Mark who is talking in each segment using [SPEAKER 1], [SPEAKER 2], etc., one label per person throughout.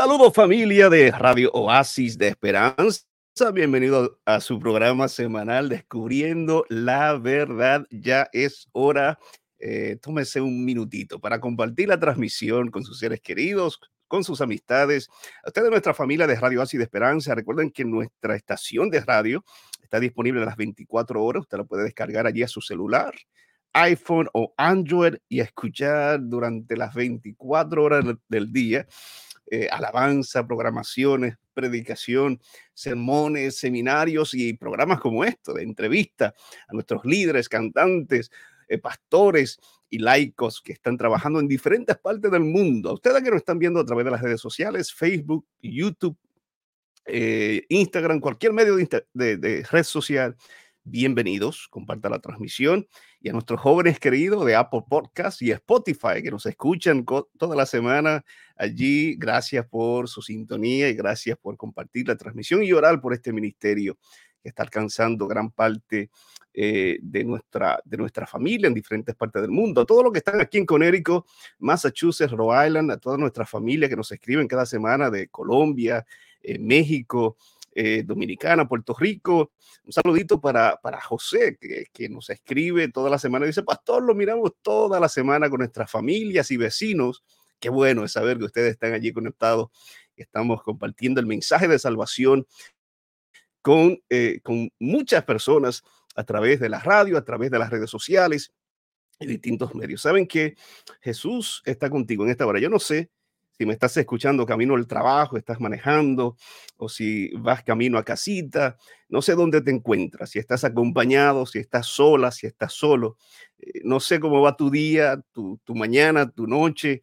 [SPEAKER 1] Saludos familia de Radio Oasis de Esperanza. Bienvenido a su programa semanal Descubriendo la Verdad. Ya es hora. Eh, tómese un minutito para compartir la transmisión con sus seres queridos, con sus amistades. A ustedes, nuestra familia de Radio Oasis de Esperanza, recuerden que nuestra estación de radio está disponible a las 24 horas. Usted la puede descargar allí a su celular iPhone o Android y escuchar durante las 24 horas del día eh, alabanza, programaciones, predicación, sermones, seminarios y programas como esto, de entrevista a nuestros líderes, cantantes, eh, pastores y laicos que están trabajando en diferentes partes del mundo. Ustedes que nos están viendo a través de las redes sociales, Facebook, YouTube, eh, Instagram, cualquier medio de red social, bienvenidos, comparta la transmisión y a nuestros jóvenes queridos de Apple Podcast y Spotify que nos escuchan toda la semana allí. Gracias por su sintonía y gracias por compartir la transmisión y orar por este ministerio que está alcanzando gran parte eh, de, nuestra, de nuestra familia en diferentes partes del mundo. A todos los que están aquí en Connecticut, Massachusetts, Rhode Island, a toda nuestra familia que nos escriben cada semana de Colombia, eh, México, eh, Dominicana, Puerto Rico. Un saludito para, para José, que, que, nos escribe toda la semana. Dice, pastor, lo miramos toda la semana con nuestras familias y vecinos. Qué bueno es saber que ustedes están allí conectados. Estamos compartiendo el mensaje de salvación con, eh, con muchas personas a través de la radio, a través de las redes sociales y distintos medios. Saben que Jesús está contigo en esta hora. Yo no sé si me estás escuchando camino al trabajo, estás manejando, o si vas camino a casita, no sé dónde te encuentras, si estás acompañado, si estás sola, si estás solo, eh, no sé cómo va tu día, tu, mañana, tu noche,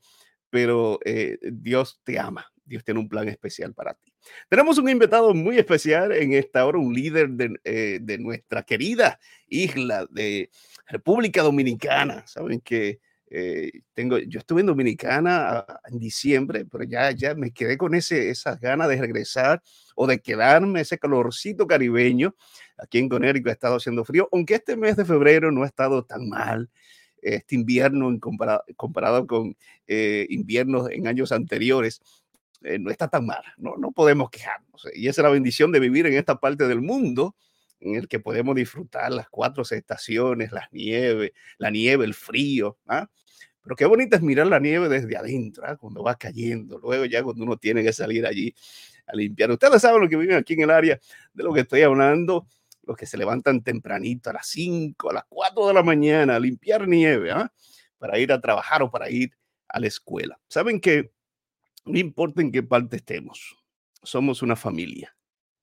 [SPEAKER 1] pero eh, Dios te ama, Dios tiene un plan especial para ti. Tenemos un invitado muy especial en esta hora, un líder de, eh, de nuestra querida isla de República Dominicana. Saben que eh, tengo, yo estuve en Dominicana ah, en diciembre, pero ya, ya me quedé con ese, esas ganas de regresar o de quedarme, ese calorcito caribeño. Aquí en Connecticut ha estado haciendo frío, aunque este mes de febrero no ha estado tan mal. Este invierno en comparado, comparado con eh, inviernos en años anteriores, eh, no está tan mal, no, no podemos quejarnos. Y esa es la bendición de vivir en esta parte del mundo en el que podemos disfrutar las cuatro estaciones, las nieves, la nieve, el frío. ¿ah? Pero qué bonito es mirar la nieve desde adentro, ¿ah? cuando va cayendo. Luego ya cuando uno tiene que salir allí a limpiar. Ustedes saben lo que viven aquí en el área de lo que estoy hablando. Los que se levantan tempranito a las 5, a las 4 de la mañana a limpiar nieve, ¿ah? para ir a trabajar o para ir a la escuela. Saben que no importa en qué parte estemos, somos una familia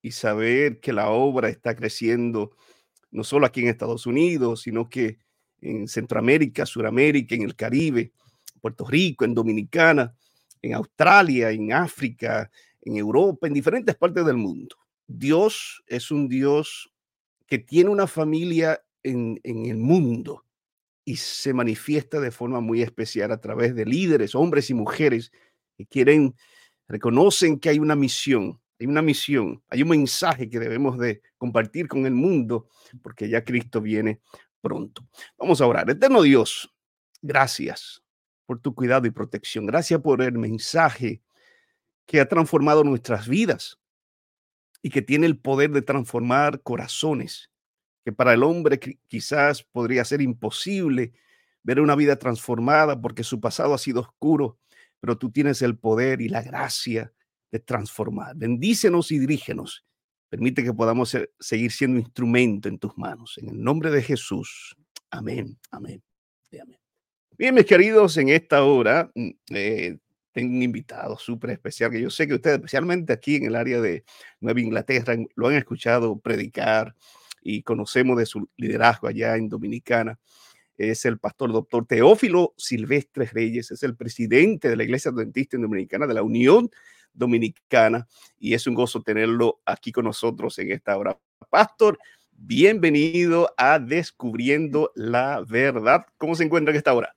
[SPEAKER 1] y saber que la obra está creciendo no solo aquí en Estados Unidos, sino que en Centroamérica, Suramérica, en el Caribe, Puerto Rico, en Dominicana, en Australia, en África, en Europa, en diferentes partes del mundo. Dios es un Dios que tiene una familia en, el mundo y se manifiesta de forma muy especial a través de líderes, hombres y mujeres que quieren, reconocen que hay una misión hay una misión, hay un mensaje que debemos de compartir con el mundo porque ya Cristo viene pronto. Vamos a orar. Eterno Dios, gracias por tu cuidado y protección. Gracias por el mensaje que ha transformado nuestras vidas y que tiene el poder de transformar corazones, que para el hombre quizás podría ser imposible ver una vida transformada porque su pasado ha sido oscuro, pero tú tienes el poder y la gracia transformar. Bendícenos y dirígenos. Permite que podamos seguir siendo instrumento en tus manos. En el nombre de Jesús. Amén, amén amén. Bien, mis queridos, en esta hora mm, eh, tengo un invitado súper especial que yo sé que ustedes, especialmente aquí en el área de Nueva Inglaterra, lo han escuchado predicar y conocemos de su liderazgo allá en Dominicana. Es el pastor doctor Teófilo Silvestre Reyes, es el presidente de la Iglesia Adventista Dominicana de la Unión Dominicana y es un gozo tenerlo aquí con nosotros en esta hora. Pastor, bienvenido a Descubriendo la Verdad. ¿Cómo se encuentra en esta hora?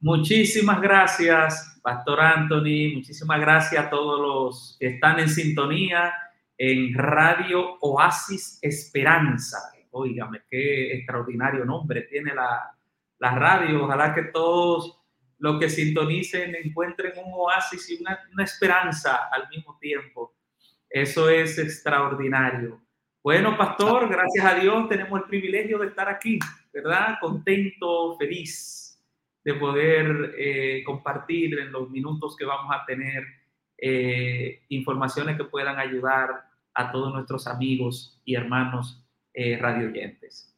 [SPEAKER 2] Muchísimas gracias, Pastor Anthony. Muchísimas gracias a todos los que están en sintonía en Radio Oasis Esperanza. Óigame, qué extraordinario nombre tiene la, la radio. Ojalá que todos los que sintonicen encuentren un oasis y una, esperanza al mismo tiempo. Eso es extraordinario. Bueno, pastor, gracias a Dios tenemos el privilegio de estar aquí, ¿verdad? Contento, feliz de poder eh, compartir en los minutos que vamos a tener eh, informaciones que puedan ayudar a todos nuestros amigos y hermanos eh, radioyentes.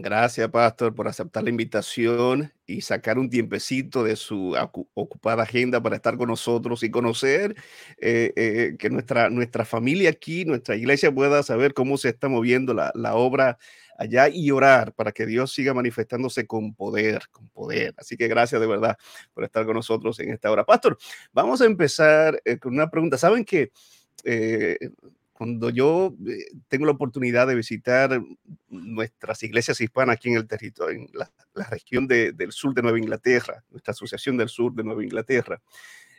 [SPEAKER 1] Gracias, Pastor, por aceptar la invitación y sacar un tiempecito de su ocupada agenda para estar con nosotros y conocer eh, eh, que nuestra, nuestra familia aquí, nuestra iglesia pueda saber cómo se está moviendo la, la, obra allá y orar para que Dios siga manifestándose con poder, con poder. Así que gracias de verdad por estar con nosotros en esta hora. Pastor, vamos a empezar eh, con una pregunta. ¿Saben que cuando yo eh, tengo la oportunidad de visitar nuestras iglesias hispanas aquí en el territorio, en la, región del sur de Nueva Inglaterra, nuestra asociación del sur de Nueva Inglaterra,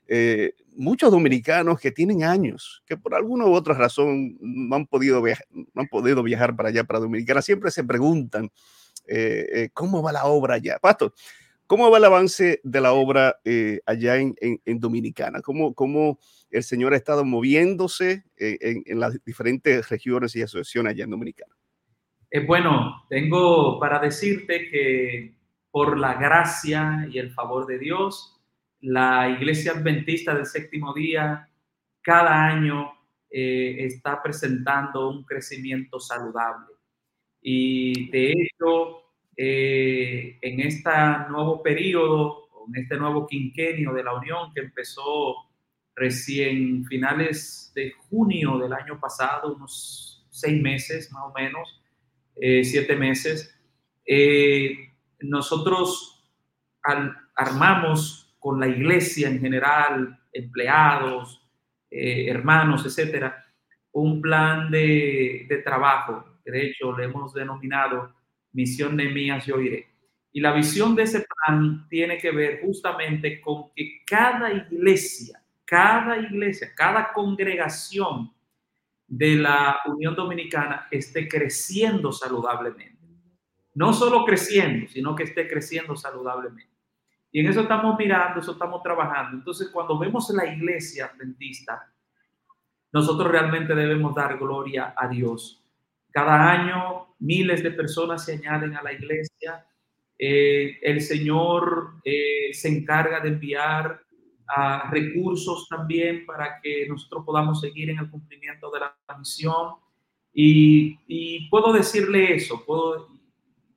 [SPEAKER 1] eh, muchos dominicanos que tienen años, que por alguna u otra razón no han podido, viajar, no han podido viajar para allá, para Dominicana, siempre se preguntan eh, cómo va la obra allá. Pastor, ¿cómo va el avance de la obra allá en, en, Dominicana? ¿Cómo, cómo el Señor ha estado moviéndose en, en las diferentes regiones y asociaciones allá en Dominicana.
[SPEAKER 2] Eh, bueno, tengo para decirte que por la gracia y el favor de Dios, la Iglesia Adventista del Séptimo Día cada año eh, está presentando un crecimiento saludable. Y de hecho, eh, en este nuevo periodo, en este nuevo quinquenio de la Unión que empezó recién finales de junio del año pasado, unos seis meses más o menos, eh, siete meses, eh, nosotros armamos con la iglesia en general, empleados, eh, hermanos, etcétera, un plan de, de, trabajo, que de hecho le hemos denominado Misión Nemías Yo Iré. Y la visión de ese plan tiene que ver justamente con que cada iglesia cada iglesia, cada congregación de la Unión Dominicana esté creciendo saludablemente. No solo creciendo, sino que esté creciendo saludablemente. Y en eso estamos mirando, eso estamos trabajando. Entonces, cuando vemos la iglesia adventista, nosotros realmente debemos dar gloria a Dios. Cada año miles de personas se añaden a la iglesia. Eh, el Señor eh, se encarga de enviar recursos también para que nosotros podamos seguir en el cumplimiento de la misión. Y, puedo decirle eso, puedo,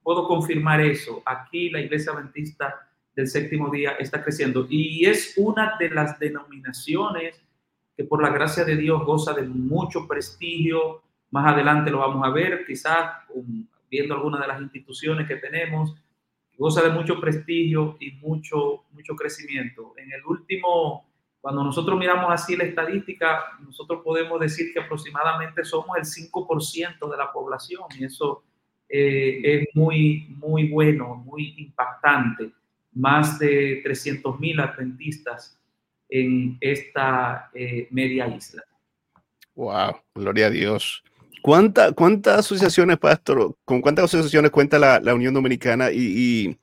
[SPEAKER 2] puedo confirmar eso. Aquí la Iglesia Adventista del séptimo día está creciendo y es una de las denominaciones que por la gracia de Dios goza de mucho prestigio. Más adelante lo vamos a ver, quizás viendo algunas de las instituciones que tenemos, goza de mucho prestigio y mucho, mucho crecimiento. En el último, cuando nosotros miramos así la estadística, nosotros podemos decir que aproximadamente somos el 5% de la población y eso eh, es muy, muy bueno, muy impactante. Más de 300 mil adventistas en esta eh, media isla.
[SPEAKER 1] Wow, gloria a Dios. ¿Cuántas asociaciones, Pastor, con cuántas asociaciones cuenta la, Unión Dominicana? Y,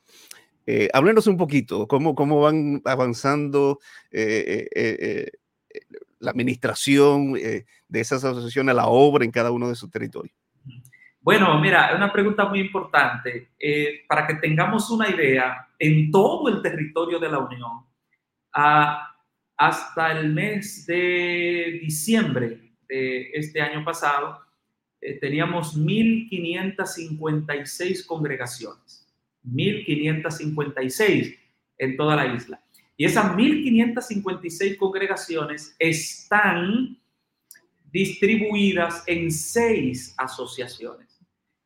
[SPEAKER 1] eh, háblenos un poquito, ¿cómo, cómo van avanzando eh, eh, la administración de esas asociaciones, la obra en cada uno de sus territorios?
[SPEAKER 2] Bueno, mira, una pregunta muy importante. para que tengamos una idea, en todo el territorio de la Unión, hasta el mes de diciembre de este año pasado, eh, teníamos 1.556 congregaciones, 1.556 en toda la isla. Y esas 1.556 congregaciones están distribuidas en seis asociaciones.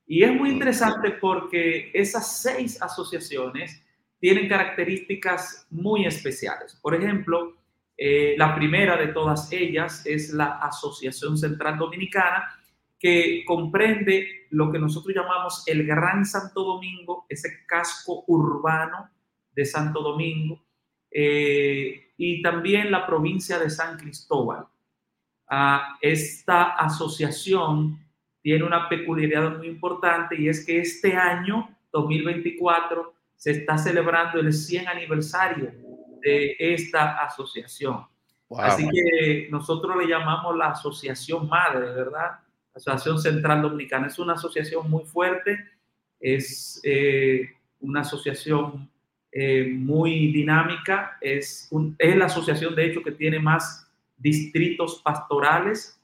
[SPEAKER 2] Y es muy interesante porque esas seis asociaciones tienen características muy especiales. Por ejemplo, eh, la primera de todas ellas es la Asociación Central Dominicana, que comprende lo que nosotros llamamos el Gran Santo Domingo, ese casco urbano de Santo Domingo, eh, y también la provincia de San Cristóbal. Ah, esta asociación tiene una peculiaridad muy importante y es que este año, 2024, se está celebrando el 100 aniversario de esta asociación. Así que nosotros le llamamos la asociación madre, ¿verdad? Asociación Central Dominicana. Es una asociación muy fuerte, es eh, una asociación eh, muy dinámica, es, es la asociación de hecho que tiene más distritos pastorales,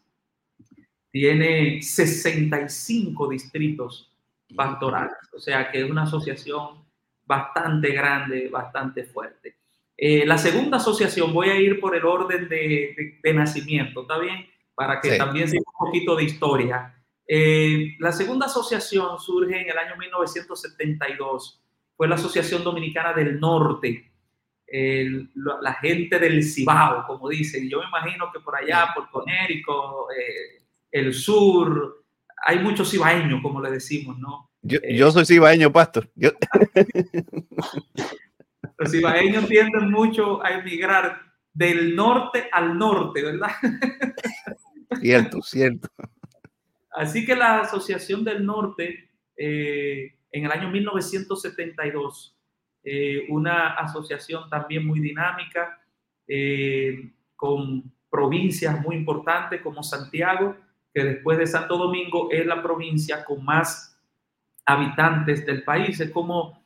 [SPEAKER 2] tiene 65 distritos pastorales, o sea que es una asociación bastante grande, bastante fuerte. Eh, la segunda asociación, voy a ir por el orden de, nacimiento, ¿está bien? Para que también sea un poquito de historia. Eh, la segunda asociación surge en el año 1972, fue la Asociación Dominicana del Norte, la gente del Cibao, como dicen. Yo me imagino que por allá, por Conérico, eh, el sur, hay muchos cibaeños, como le decimos, ¿no?
[SPEAKER 1] Yo, yo soy cibaeño, pastor. Yo...
[SPEAKER 2] Los ibaeños tienden mucho a emigrar del norte al norte, ¿verdad?
[SPEAKER 1] Cierto, cierto.
[SPEAKER 2] Así que la Asociación del Norte, eh, en el año 1972, eh, una asociación también muy dinámica, eh, con provincias muy importantes como Santiago, que después de Santo Domingo es la provincia con más habitantes del país. Es como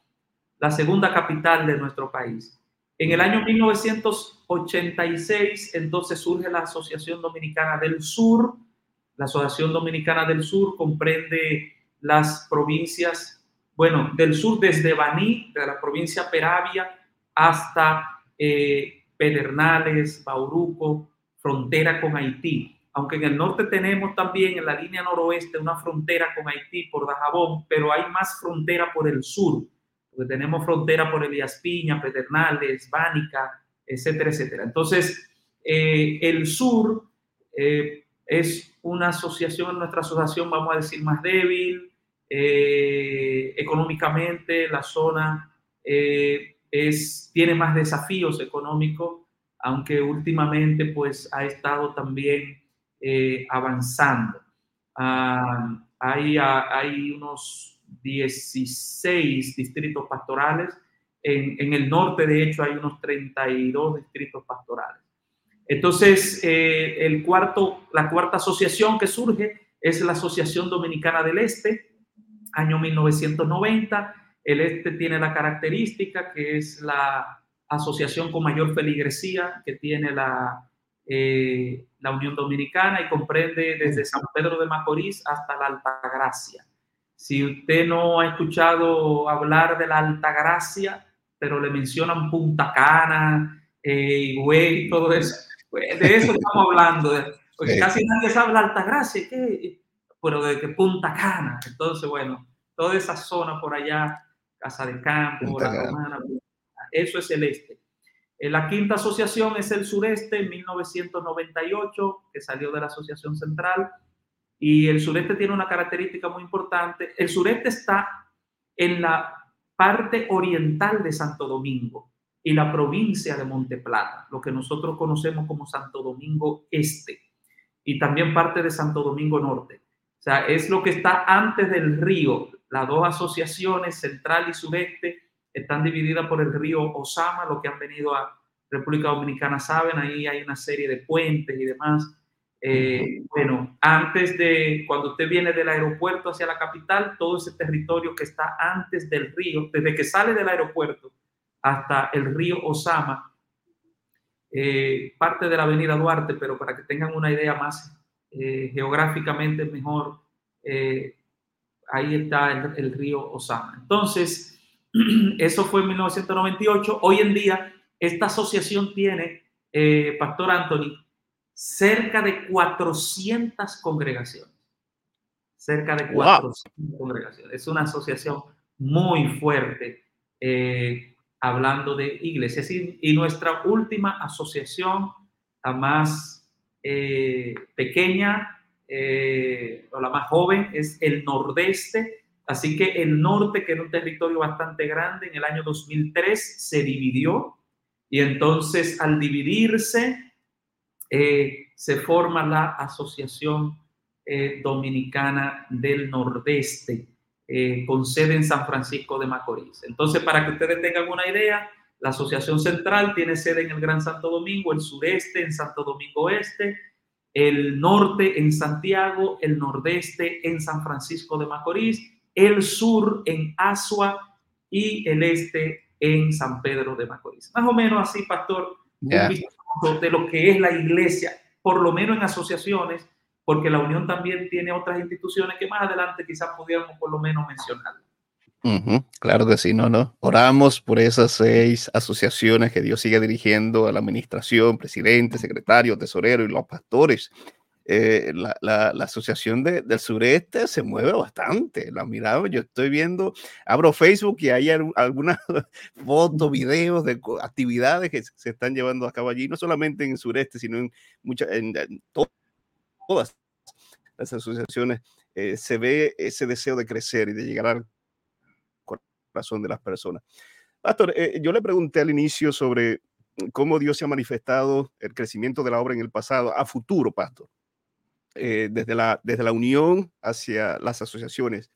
[SPEAKER 2] la segunda capital de nuestro país. En el año 1986, entonces surge la Asociación Dominicana del Sur. La Asociación Dominicana del Sur comprende las provincias, bueno, del sur desde Baní, de la provincia Peravia, hasta eh, Pedernales, Bauruco, frontera con Haití. Aunque en el norte tenemos también en la línea noroeste una frontera con Haití por Dajabón, pero hay más frontera por el sur porque tenemos frontera por Elías Piña, Pedernales, Bánica, etcétera, etcétera. Entonces, eh, el sur eh, es una asociación, nuestra asociación, vamos a decir, más débil, eh, económicamente la zona es, tiene más desafíos económicos, aunque últimamente pues ha estado también avanzando. Ah, hay, hay unos 16 distritos pastorales. En, el norte, de hecho, hay unos 32 distritos pastorales. Entonces, eh, el cuarto, la cuarta asociación que surge es la Asociación Dominicana del Este, año 1990. El Este tiene la característica que es la asociación con mayor feligresía que tiene la, eh, la Unión Dominicana y comprende desde San Pedro de Macorís hasta la Altagracia. Si usted no ha escuchado hablar de la Alta Gracia, pero le mencionan Punta Cana, eh, todo eso, pues de eso estamos hablando. Porque casi nadie sabe la Alta Gracia, pero de que Punta Cana. Entonces, bueno, toda esa zona por allá, Casa de Campo, la Romana, eso es el este. Eh, la quinta asociación es el sureste, en 1998, que salió de la Asociación Central y el sureste tiene una característica muy importante. El sureste está en la parte oriental de Santo Domingo y la provincia de Monteplata, lo que nosotros conocemos como Santo Domingo Este, y también parte de Santo Domingo Norte. O sea, es lo que está antes del río. Las dos asociaciones, central y sureste, están divididas por el río Osama, lo que han venido a República Dominicana saben, ahí hay una serie de puentes y demás eh, bueno, antes de, cuando usted viene del aeropuerto hacia la capital, todo ese territorio que está antes del río, desde que sale del aeropuerto hasta el río Osama, eh, parte de la avenida Duarte, pero para que tengan una idea más eh, geográficamente mejor, ahí está el, el, río Osama. Entonces, eso fue en 1998. Hoy en día, esta asociación tiene, Pastor Anthony, cerca de 400 congregaciones. Cerca de 400 congregaciones. Es una asociación muy fuerte eh, hablando de iglesias. Y, nuestra última asociación, la más eh, pequeña eh, o la más joven, es el Nordeste. Así que el norte, que era un territorio bastante grande, en el año 2003 se dividió. Y entonces al dividirse, eh, se forma la Asociación eh, Dominicana del Nordeste, eh, con sede en San Francisco de Macorís. Entonces, para que ustedes tengan una idea, La Asociación Central tiene sede en el Gran Santo Domingo, el sureste en Santo Domingo Este, el norte en Santiago, el nordeste en San Francisco de Macorís, el sur en Asua y el este en San Pedro de Macorís. Más o menos así, pastor, de lo que es la iglesia, por lo menos en asociaciones, porque la Unión también tiene otras instituciones que más adelante quizás pudiéramos por lo menos mencionar.
[SPEAKER 1] claro que sí, no, no. Oramos por esas seis asociaciones que Dios sigue dirigiendo a la administración, presidente, secretario, tesorero y los pastores. Eh, la, la, asociación del sureste se mueve bastante. La miraba, yo estoy viendo, abro Facebook y hay algunas fotos, videos de actividades que se están llevando a cabo allí, no solamente en el sureste, sino en, muchas, en, todas las asociaciones. Eh, se ve ese deseo de crecer y de llegar al corazón de las personas. Pastor, eh, yo le pregunté al inicio sobre cómo Dios se ha manifestado el crecimiento de la obra en el pasado, a futuro, Pastor. Eh, desde, la, desde la unión hacia las asociaciones.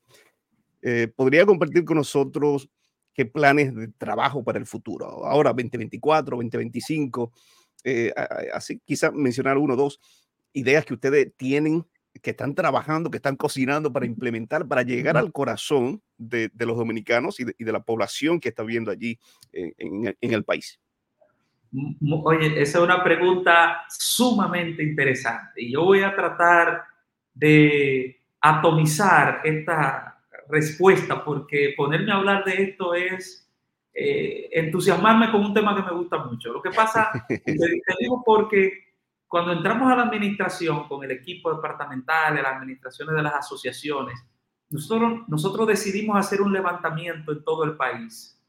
[SPEAKER 1] Eh, ¿Podría compartir con nosotros qué planes de trabajo para el futuro? Ahora, 2024, 2025, eh, así quizá mencionar uno o dos ideas que ustedes tienen, que están trabajando, que están cocinando para implementar, para llegar al corazón de, los dominicanos y de, la población que está viendo allí en el país.
[SPEAKER 2] Oye, esa es una pregunta sumamente interesante y yo voy a tratar de atomizar esta respuesta porque ponerme a hablar de esto es eh, entusiasmarme con un tema que me gusta mucho. Lo que pasa, te, digo porque cuando entramos a la administración con el equipo departamental, las administraciones de las asociaciones, nosotros, nosotros decidimos hacer un levantamiento en todo el país.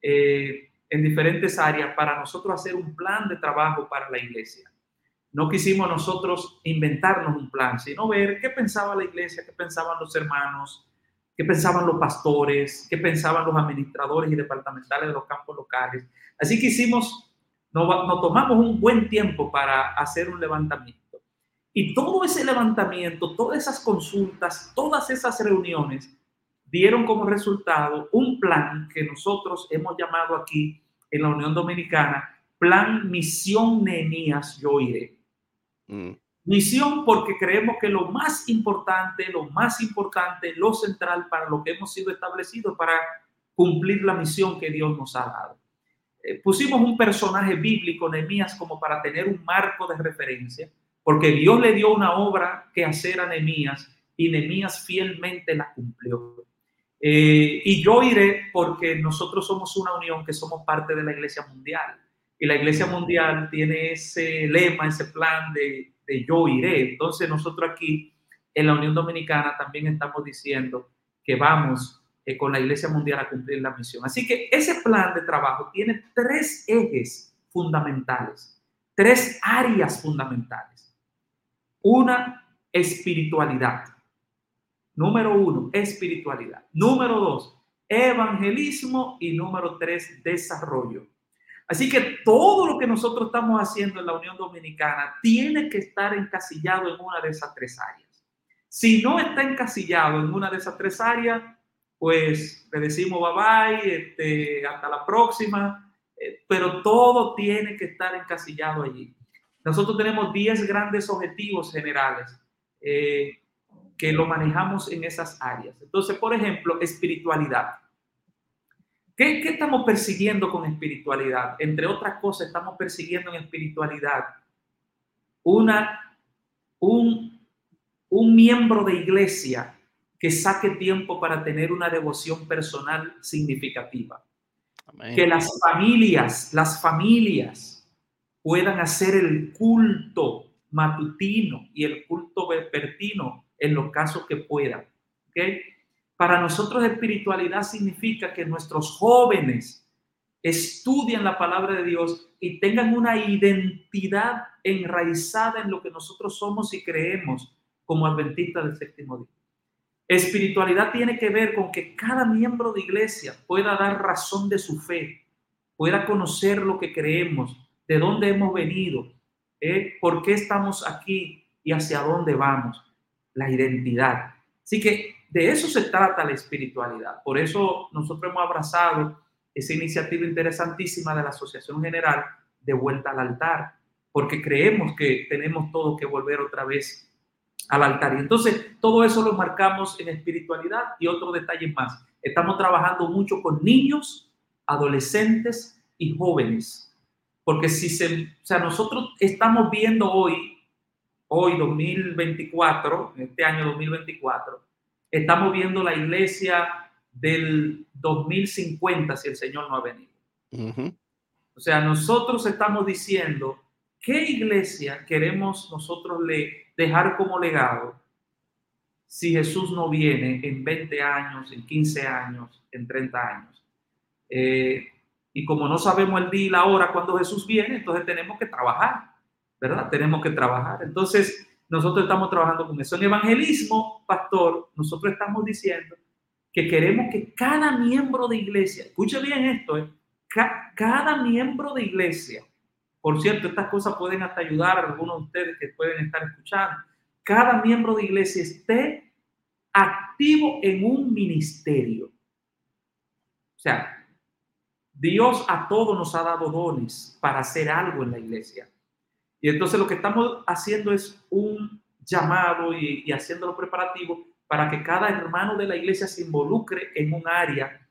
[SPEAKER 2] Eh, en diferentes áreas para nosotros hacer un plan de trabajo para la iglesia. No quisimos nosotros inventarnos un plan, sino ver qué pensaba la iglesia, qué pensaban los hermanos, qué pensaban los pastores, qué pensaban los administradores y departamentales de los campos locales. Así que hicimos, nos, tomamos un buen tiempo para hacer un levantamiento. Y todo ese levantamiento, todas esas consultas, todas esas reuniones dieron como resultado un plan que nosotros hemos llamado aquí en la Unión Dominicana, plan Misión Nehemías Yo Iré. Mm. Misión porque creemos que lo más importante, lo más importante, lo central para lo que hemos sido establecidos para cumplir la misión que Dios nos ha dado. Eh, pusimos un personaje bíblico, Nehemías, como para tener un marco de referencia, porque Dios le dio una obra que hacer a Nehemías y Nehemías fielmente la cumplió. Eh, y yo iré porque nosotros somos una unión que somos parte de la Iglesia Mundial. Y la Iglesia Mundial tiene ese lema, ese plan de, de yo iré. Entonces nosotros aquí en la Unión Dominicana también estamos diciendo que vamos eh, con la Iglesia Mundial a cumplir la misión. Así que ese plan de trabajo tiene tres ejes fundamentales, tres áreas fundamentales. Una, espiritualidad. Número uno, espiritualidad. Número dos, evangelismo. Y número tres, desarrollo. Así que todo lo que nosotros estamos haciendo en la Unión Dominicana tiene que estar encasillado en una de esas tres áreas. Si no está encasillado en una de esas tres áreas, pues le decimos bye bye, este, hasta la próxima, eh, pero todo tiene que estar encasillado allí. Nosotros tenemos 10 grandes objetivos generales. Eh, que lo manejamos en esas áreas. Entonces, por ejemplo, espiritualidad. ¿Qué, ¿Qué, estamos persiguiendo con espiritualidad? Entre otras cosas, estamos persiguiendo en espiritualidad una, un, un miembro de iglesia que saque tiempo para tener una devoción personal significativa. Que las familias, las familias puedan hacer el culto matutino y el culto vespertino en los casos que puedan. ¿okay? Para nosotros espiritualidad significa que nuestros jóvenes estudien la palabra de Dios y tengan una identidad enraizada en lo que nosotros somos y creemos como adventistas del séptimo día. Espiritualidad tiene que ver con que cada miembro de iglesia pueda dar razón de su fe, pueda conocer lo que creemos, de dónde hemos venido, ¿eh? por qué estamos aquí y hacia dónde vamos la identidad. Así que de eso se trata la espiritualidad. Por eso nosotros hemos abrazado esa iniciativa interesantísima de la Asociación General de Vuelta al Altar, porque creemos que tenemos todo que volver otra vez al altar. Y entonces todo eso lo marcamos en espiritualidad y otro detalle más. Estamos trabajando mucho con niños, adolescentes y jóvenes. Porque si se, o sea, nosotros estamos viendo hoy, hoy 2024, este año 2024, estamos viendo la iglesia del 2050 si el Señor no ha venido. O sea, nosotros estamos diciendo qué iglesia queremos nosotros le dejar como legado si Jesús no viene en 20 años, en 15 años, en 30 años. Eh, y como no sabemos el día y la hora cuando Jesús viene, entonces tenemos que trabajar, ¿verdad? Tenemos que trabajar. Entonces, nosotros estamos trabajando con eso. En evangelismo, pastor, nosotros estamos diciendo que queremos que cada miembro de iglesia, escuche bien esto, ¿eh? cada miembro de iglesia, por cierto, estas cosas pueden hasta ayudar a algunos de ustedes que pueden estar escuchando, cada miembro de iglesia esté activo en un ministerio. O sea, Dios a todos nos ha dado dones para hacer algo en la iglesia. Y entonces lo que estamos haciendo es un llamado y, y haciendo los preparativos para que cada hermano de la iglesia se involucre en un área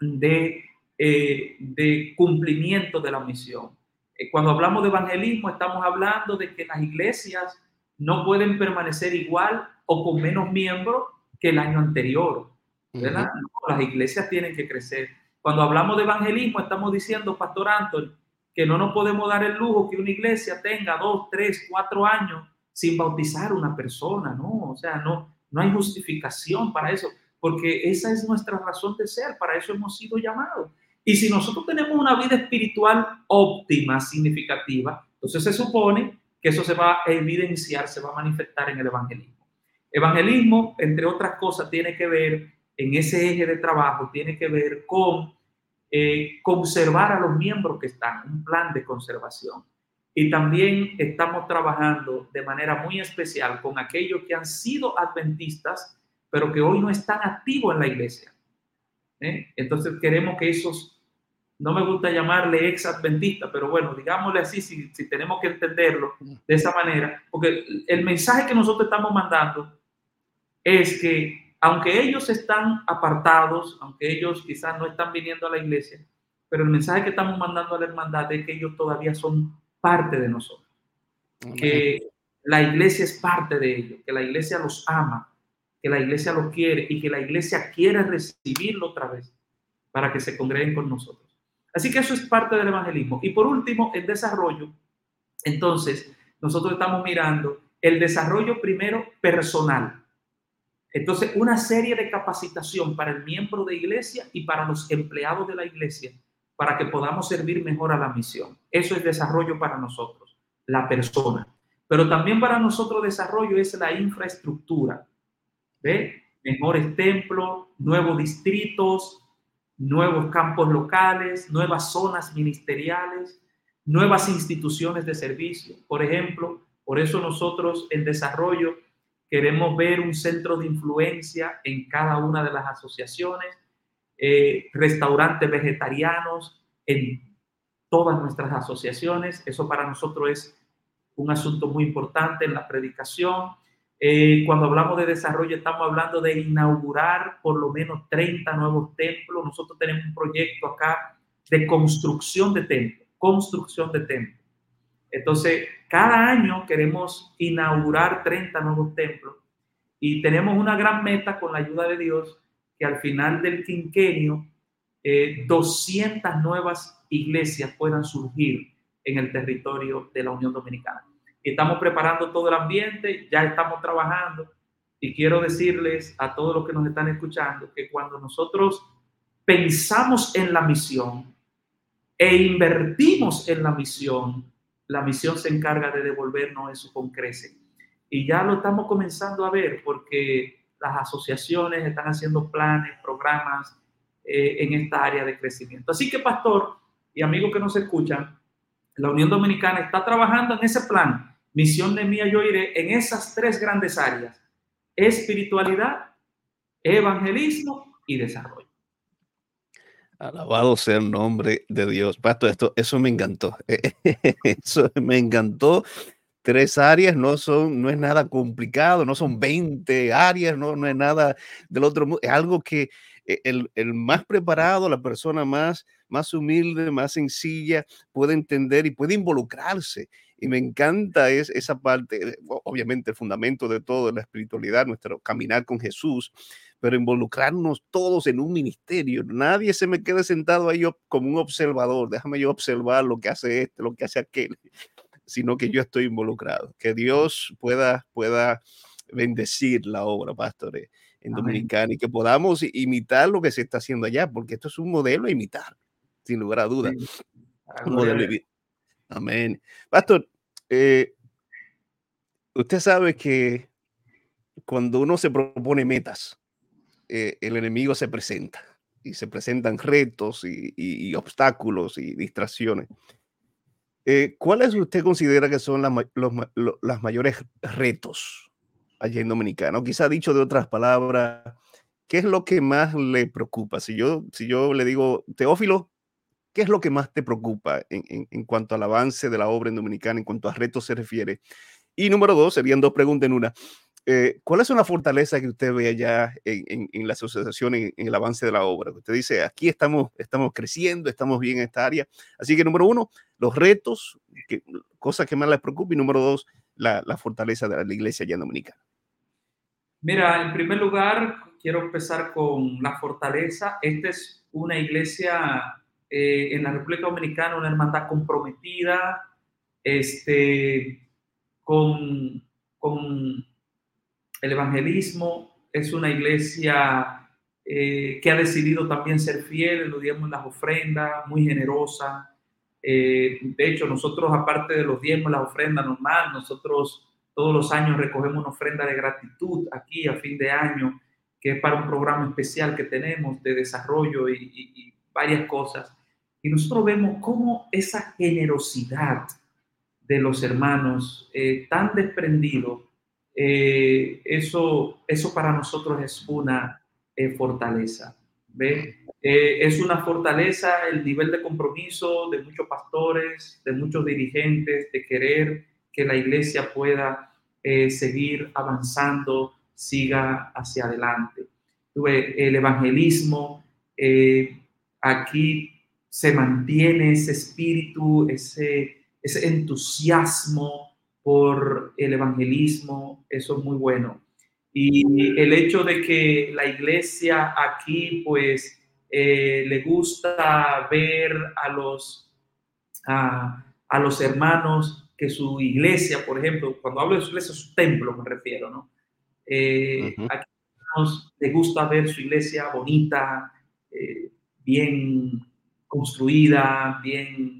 [SPEAKER 2] de, eh, de cumplimiento de la misión. Eh, cuando hablamos de evangelismo, estamos hablando de que las iglesias no pueden permanecer igual o con menos miembros que el año anterior. ¿verdad? las iglesias tienen que crecer. Cuando hablamos de evangelismo, estamos diciendo, Pastor Anthony, que no nos podemos dar el lujo que una iglesia tenga dos, tres, cuatro años sin bautizar una persona, ¿no? O sea, no, no hay justificación para eso, porque esa es nuestra razón de ser, para eso hemos sido llamados. Y si nosotros tenemos una vida espiritual óptima, significativa, entonces se supone que eso se va a evidenciar, se va a manifestar en el evangelismo. Evangelismo, entre otras cosas, tiene que ver en ese eje de trabajo, tiene que ver con eh, conservar a los miembros que están, un plan de conservación. Y también estamos trabajando de manera muy especial con aquellos que han sido adventistas, pero que hoy no están activos en la iglesia. ¿eh? Entonces queremos que esos, no me gusta llamarle ex adventista, pero bueno, digámosle así, si, si tenemos que entenderlo de esa manera, porque el mensaje que nosotros estamos mandando es que aunque ellos están apartados, aunque ellos quizás no están viniendo a la iglesia, pero el mensaje que estamos mandando a la hermandad es que ellos todavía son parte de nosotros, que la iglesia es parte de ellos, que la iglesia los ama, que la iglesia los quiere y que la iglesia quiere recibirlo otra vez para que se congreguen con nosotros. Así que eso es parte del evangelismo. Y por último, el desarrollo. Entonces, nosotros estamos mirando el desarrollo primero personal. Entonces, una serie de capacitación para el miembro de iglesia y para los empleados de la iglesia para que podamos servir mejor a la misión. Eso es desarrollo para nosotros, la persona. Pero también para nosotros desarrollo es la infraestructura. ¿Ve? Mejores templos, nuevos distritos, nuevos campos locales, nuevas zonas ministeriales, nuevas instituciones de servicio. Por ejemplo, por eso nosotros en desarrollo queremos ver un centro de influencia en cada una de las asociaciones eh, restaurantes vegetarianos en todas nuestras asociaciones. Eso para nosotros es un asunto muy importante en la predicación. Eh, cuando hablamos de desarrollo, estamos hablando de inaugurar por lo menos 30 nuevos templos. Nosotros tenemos un proyecto acá de construcción de templos, construcción de templos. Entonces, cada año queremos inaugurar 30 nuevos templos y tenemos una gran meta con la ayuda de Dios que al final del quinquenio 200 eh, nuevas iglesias puedan surgir en el territorio de la Unión Dominicana. Estamos preparando todo el ambiente, ya estamos trabajando y quiero decirles a todos los que nos están escuchando que cuando nosotros pensamos en la misión e invertimos en la misión, la misión se encarga de devolvernos eso con crece. Y ya lo estamos comenzando a ver porque las asociaciones están haciendo planes, programas eh, en esta área de crecimiento. Así que, pastor y amigos que nos escuchan, la Unión Dominicana está trabajando en ese plan. Misión de mía, yo iré en esas tres grandes áreas. Espiritualidad, evangelismo y desarrollo.
[SPEAKER 1] Alabado sea el nombre de Dios. Pastor, esto, eso me encantó. Eso me encantó. Tres áreas no son, no es nada complicado, no son 20 áreas, no, no es nada del otro mundo. Es algo que eh, el, el más preparado, la persona más, más humilde, más sencilla, puede entender y puede involucrarse. Y me encanta es, esa parte, obviamente el fundamento de todo, la espiritualidad, nuestro caminar con Jesús, pero involucrarnos todos en un ministerio. Nadie se me quede sentado ahí como un observador, déjame yo observar lo que hace este, lo que hace aquel, sino que yo estoy involucrado. Que Dios pueda, pueda bendecir la obra, pastores, en Dominicana y que podamos imitar lo que se está haciendo allá, porque esto es un modelo a imitar, sin lugar a dudas. Un modelo Amén. Pastor, eh, usted sabe que cuando uno se propone metas, eh, el enemigo se presenta y se presentan retos y, obstáculos y distracciones. Eh, ¿Cuáles usted considera que son las, los, mayores retos allá en Dominicana? quizá dicho de otras palabras, ¿qué es lo que más le preocupa? Si yo, si yo le digo, Teófilo, ¿qué es lo que más te preocupa en, en cuanto al avance de la obra en Dominicana, en cuanto a retos se refiere? Y número dos, serían dos preguntas en una. Eh, ¿cuál es una fortaleza que usted ve allá en, la asociación, en, el avance de la obra? Usted dice, aquí estamos, estamos creciendo, estamos bien en esta área. Así que, número uno, los retos, que, cosas que más les preocupan. Y número dos, la, fortaleza de la iglesia allá en Dominicana.
[SPEAKER 2] Mira, en primer lugar, quiero empezar con la fortaleza. Esta es una iglesia eh, en la República Dominicana, una hermandad comprometida, este, con, con el evangelismo es una iglesia eh, que ha decidido también ser fiel en los diezmos las ofrendas, muy generosa. Eh, de hecho, nosotros, aparte de los diezmos, las ofrendas normal, nosotros todos los años recogemos una ofrenda de gratitud aquí a fin de año, que es para un programa especial que tenemos de desarrollo y, varias cosas. Y nosotros vemos cómo esa generosidad de los hermanos eh, tan desprendido eh, eso, eso para nosotros es una eh, fortaleza. ¿ve? Eh, es una fortaleza el nivel de compromiso de muchos pastores, de muchos dirigentes, de querer que la iglesia pueda seguir avanzando, siga hacia adelante. El evangelismo, aquí se mantiene ese espíritu, ese, ese entusiasmo, por el evangelismo, eso es muy bueno. Y el hecho de que la iglesia aquí, pues, eh, le gusta ver a los, a, los hermanos que su iglesia, por ejemplo, cuando hablo de su iglesia, su templo me refiero, ¿no? Eh, aquí nos le gusta ver su iglesia bonita, eh, bien construida, bien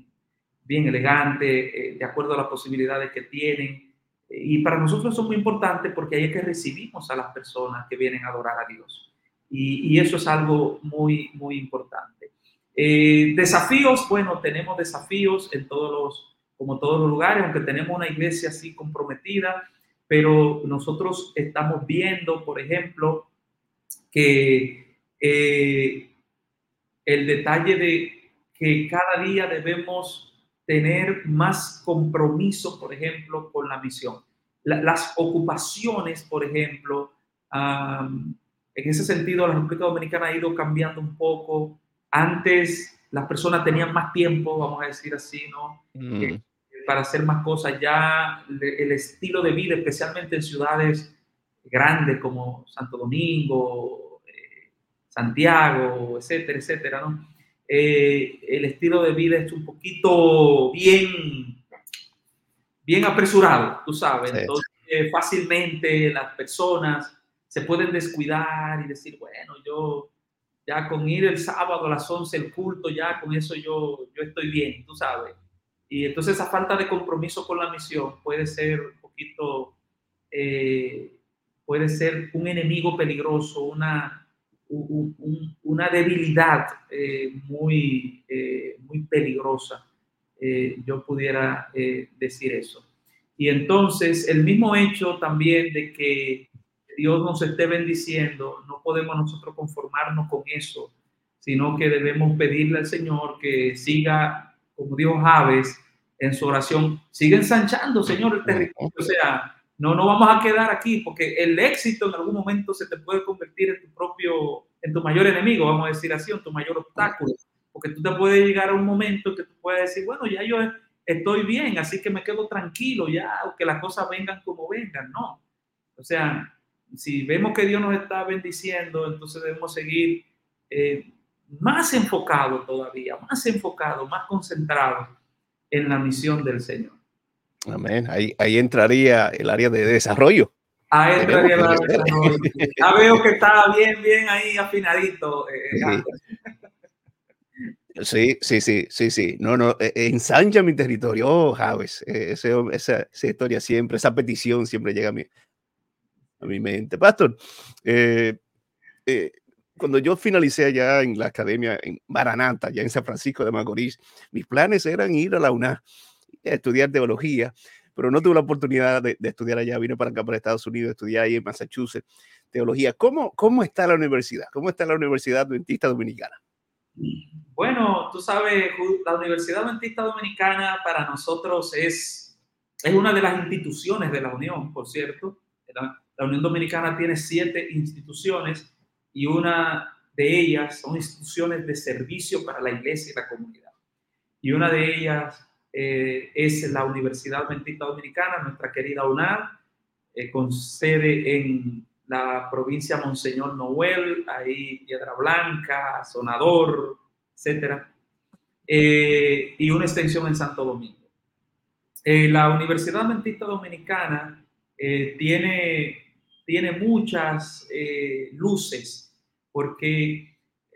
[SPEAKER 2] bien elegante, eh, de acuerdo a las posibilidades que tienen. Y para nosotros eso es muy importante porque ahí es que recibimos a las personas que vienen a adorar a Dios. Y, eso es algo muy, muy importante. Eh, desafíos, bueno, tenemos desafíos en todos los, como todos los lugares, aunque tenemos una iglesia así comprometida, pero nosotros estamos viendo, por ejemplo, que eh, el detalle de que cada día debemos tener más compromiso, por ejemplo, con la misión. las ocupaciones, por ejemplo, en ese sentido, la República Dominicana ha ido cambiando un poco. Antes las personas tenían más tiempo, vamos a decir así, ¿no? Mm. Eh, para hacer más cosas. Ya el estilo de vida, especialmente en ciudades grandes como Santo Domingo, eh, Santiago, etcétera, etcétera, ¿no? Eh, el estilo de vida es un poquito bien, bien apresurado, tú sabes. Entonces, fácilmente las personas se pueden descuidar y decir, bueno, yo ya con ir el sábado a las 11 el culto, ya con eso yo, yo estoy bien, tú sabes. Y entonces esa falta de compromiso con la misión puede ser un poquito, eh, puede ser un enemigo peligroso, una, una debilidad eh, muy, eh, muy peligrosa, eh, yo pudiera decir eso. Y entonces el mismo hecho también de que Dios nos esté bendiciendo, no podemos nosotros conformarnos con eso, sino que debemos pedirle al Señor que siga, como dijo Javes en su oración, siga ensanchando, Señor, el territorio. O sea, no nos vamos a quedar aquí porque el éxito en algún momento se te puede convertir en tu propio, en tu mayor enemigo, vamos a decir así, en tu mayor obstáculo. Porque tú te puedes llegar a un momento que tú puedes decir, bueno, ya yo estoy bien, así que me quedo tranquilo ya, que las cosas vengan como vengan. No. O sea, si vemos que Dios nos está bendiciendo, entonces debemos seguir eh, más enfocado todavía, más enfocado, más concentrado en la misión del Señor.
[SPEAKER 1] Amén. Ahí, ahí entraría el área de desarrollo.
[SPEAKER 2] Ahí entraría el área de desarrollo. Ya veo que está bien, bien ahí afinadito. Eh,
[SPEAKER 1] sí, sí, sí, sí, sí. No, no, eh, ensancha mi territorio, oh, Javes. esa, esa, historia siempre, esa petición siempre llega a mi, a mi mente. Pastor, eh, eh, cuando yo finalicé allá en la academia en Maranata, ya en San Francisco de Macorís, mis planes eran ir a la UNA estudiar teología, pero no tuve la oportunidad de, estudiar allá. Vine para acá, para Estados Unidos, estudié ahí en Massachusetts teología. ¿Cómo, ¿Cómo está la universidad? ¿Cómo está la Universidad Adventista Dominicana?
[SPEAKER 2] Bueno, tú sabes, la Universidad Adventista Dominicana para nosotros es, es una de las instituciones de la Unión, por cierto. La Unión Dominicana tiene siete instituciones y una de ellas son instituciones de servicio para la iglesia y la comunidad. Y una de ellas eh, es la Universidad Adventista Dominicana, nuestra querida UNAD, eh, con sede en la provincia Monseñor Noel, ahí Piedra Blanca, Sonador, etc. Eh, y una extensión en Santo Domingo. la Universidad Adventista Dominicana tiene tiene muchas luces, porque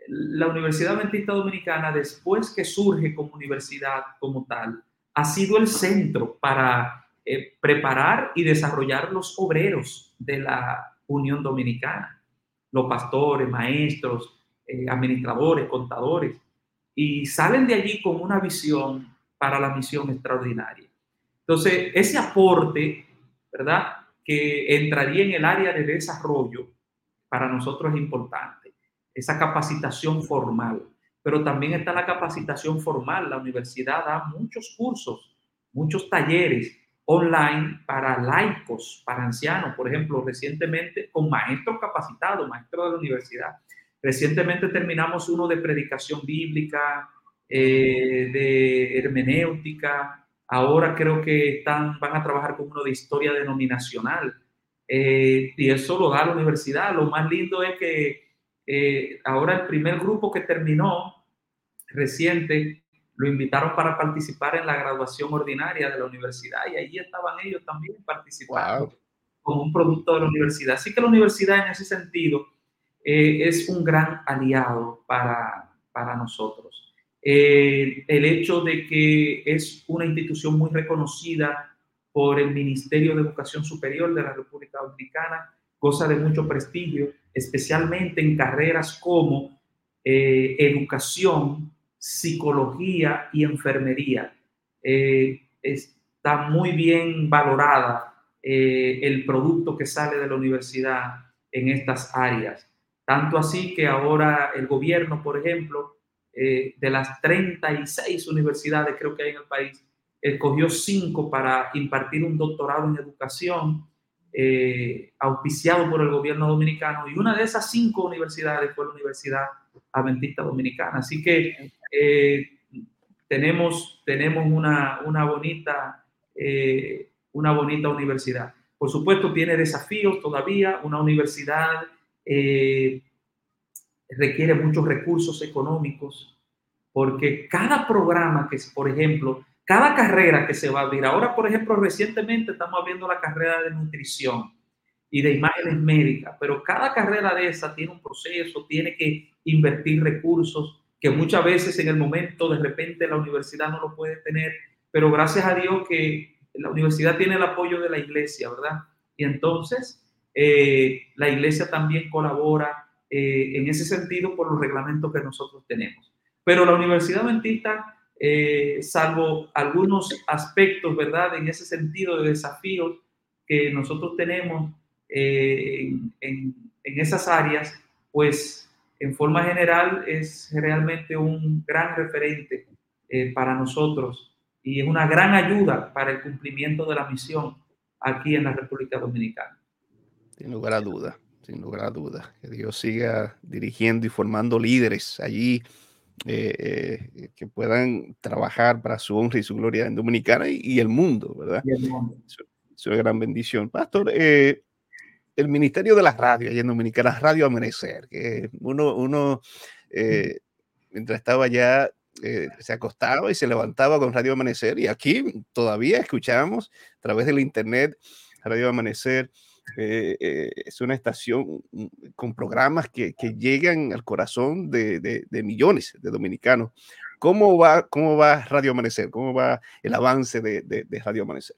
[SPEAKER 2] la Universidad Adventista Dominicana, después que surge como universidad como tal, ha sido el centro para eh, preparar y desarrollar los obreros de la Unión Dominicana, los pastores, maestros, eh, administradores, contadores, y salen de allí con una visión para la misión extraordinaria. Entonces, ese aporte, ¿verdad? que entraría en el área de desarrollo, para nosotros es importante, esa capacitación formal. Pero también está la capacitación formal. La universidad da muchos cursos, muchos talleres online para laicos, para ancianos, por ejemplo, recientemente con maestros capacitados, maestros de la universidad. Recientemente terminamos uno de predicación bíblica, eh, de hermenéutica, Ahora creo que están, van a trabajar con uno de historia denominacional. Eh, y eso lo da la universidad. Lo más lindo es que eh, ahora el primer grupo que terminó reciente lo invitaron para participar en la graduación ordinaria de la universidad y ahí estaban ellos también participando como un producto de la universidad. Así que la universidad en ese sentido eh, es un gran aliado para, para nosotros. Eh, el hecho de que es una institución muy reconocida por el Ministerio de Educación Superior de la República Dominicana, cosa de mucho prestigio, especialmente en carreras como eh, educación, psicología y enfermería. Eh, está muy bien valorada el producto que sale de la universidad en estas áreas. Tanto así que ahora el gobierno, por ejemplo, eh, de las 36 universidades creo que hay en el país, escogió cinco para impartir un doctorado en educación eh, auspiciado por el gobierno dominicano y una de esas cinco universidades fue la Universidad Adventista Dominicana. Así que eh, tenemos, tenemos una, una, bonita, una bonita universidad. Por supuesto, tiene desafíos todavía, una universidad requiere muchos recursos económicos, porque cada programa que, por ejemplo, cada carrera que se va a abrir, ahora, por ejemplo, recientemente estamos viendo la carrera de nutrición y de imágenes médicas, pero cada carrera de esa tiene un proceso, tiene que invertir recursos que muchas veces en el momento de repente la universidad no lo puede tener, pero gracias a Dios que la universidad tiene el apoyo de la iglesia, ¿verdad? Y entonces eh, la iglesia también colabora eh, en ese sentido por los reglamentos que nosotros tenemos. Pero la Universidad Adventista, eh, salvo algunos aspectos, ¿verdad? En ese sentido de desafíos que nosotros tenemos eh, en, en, esas áreas, pues en forma general es realmente un gran referente eh, para nosotros y es una gran ayuda para el cumplimiento de la misión aquí en la República Dominicana.
[SPEAKER 1] Sin lugar a duda, sin lugar a duda. Que Dios siga dirigiendo y formando líderes allí eh, eh, que puedan trabajar para su honra y su gloria en Dominicana y, el mundo, ¿verdad? Es una gran bendición. Pastor, eh, el Ministerio de la Radio, allá en Dominicana, Radio Amanecer, que uno, uno mientras estaba allá, se acostaba y se levantaba con Radio Amanecer y aquí todavía escuchamos a través del Internet Radio Amanecer. Eh, eh, es una estación mm, con programas que, que llegan al corazón de, de, millones de dominicanos. ¿Cómo va, ¿Cómo va Radio Amanecer? ¿Cómo va el avance de, de, Radio Amanecer?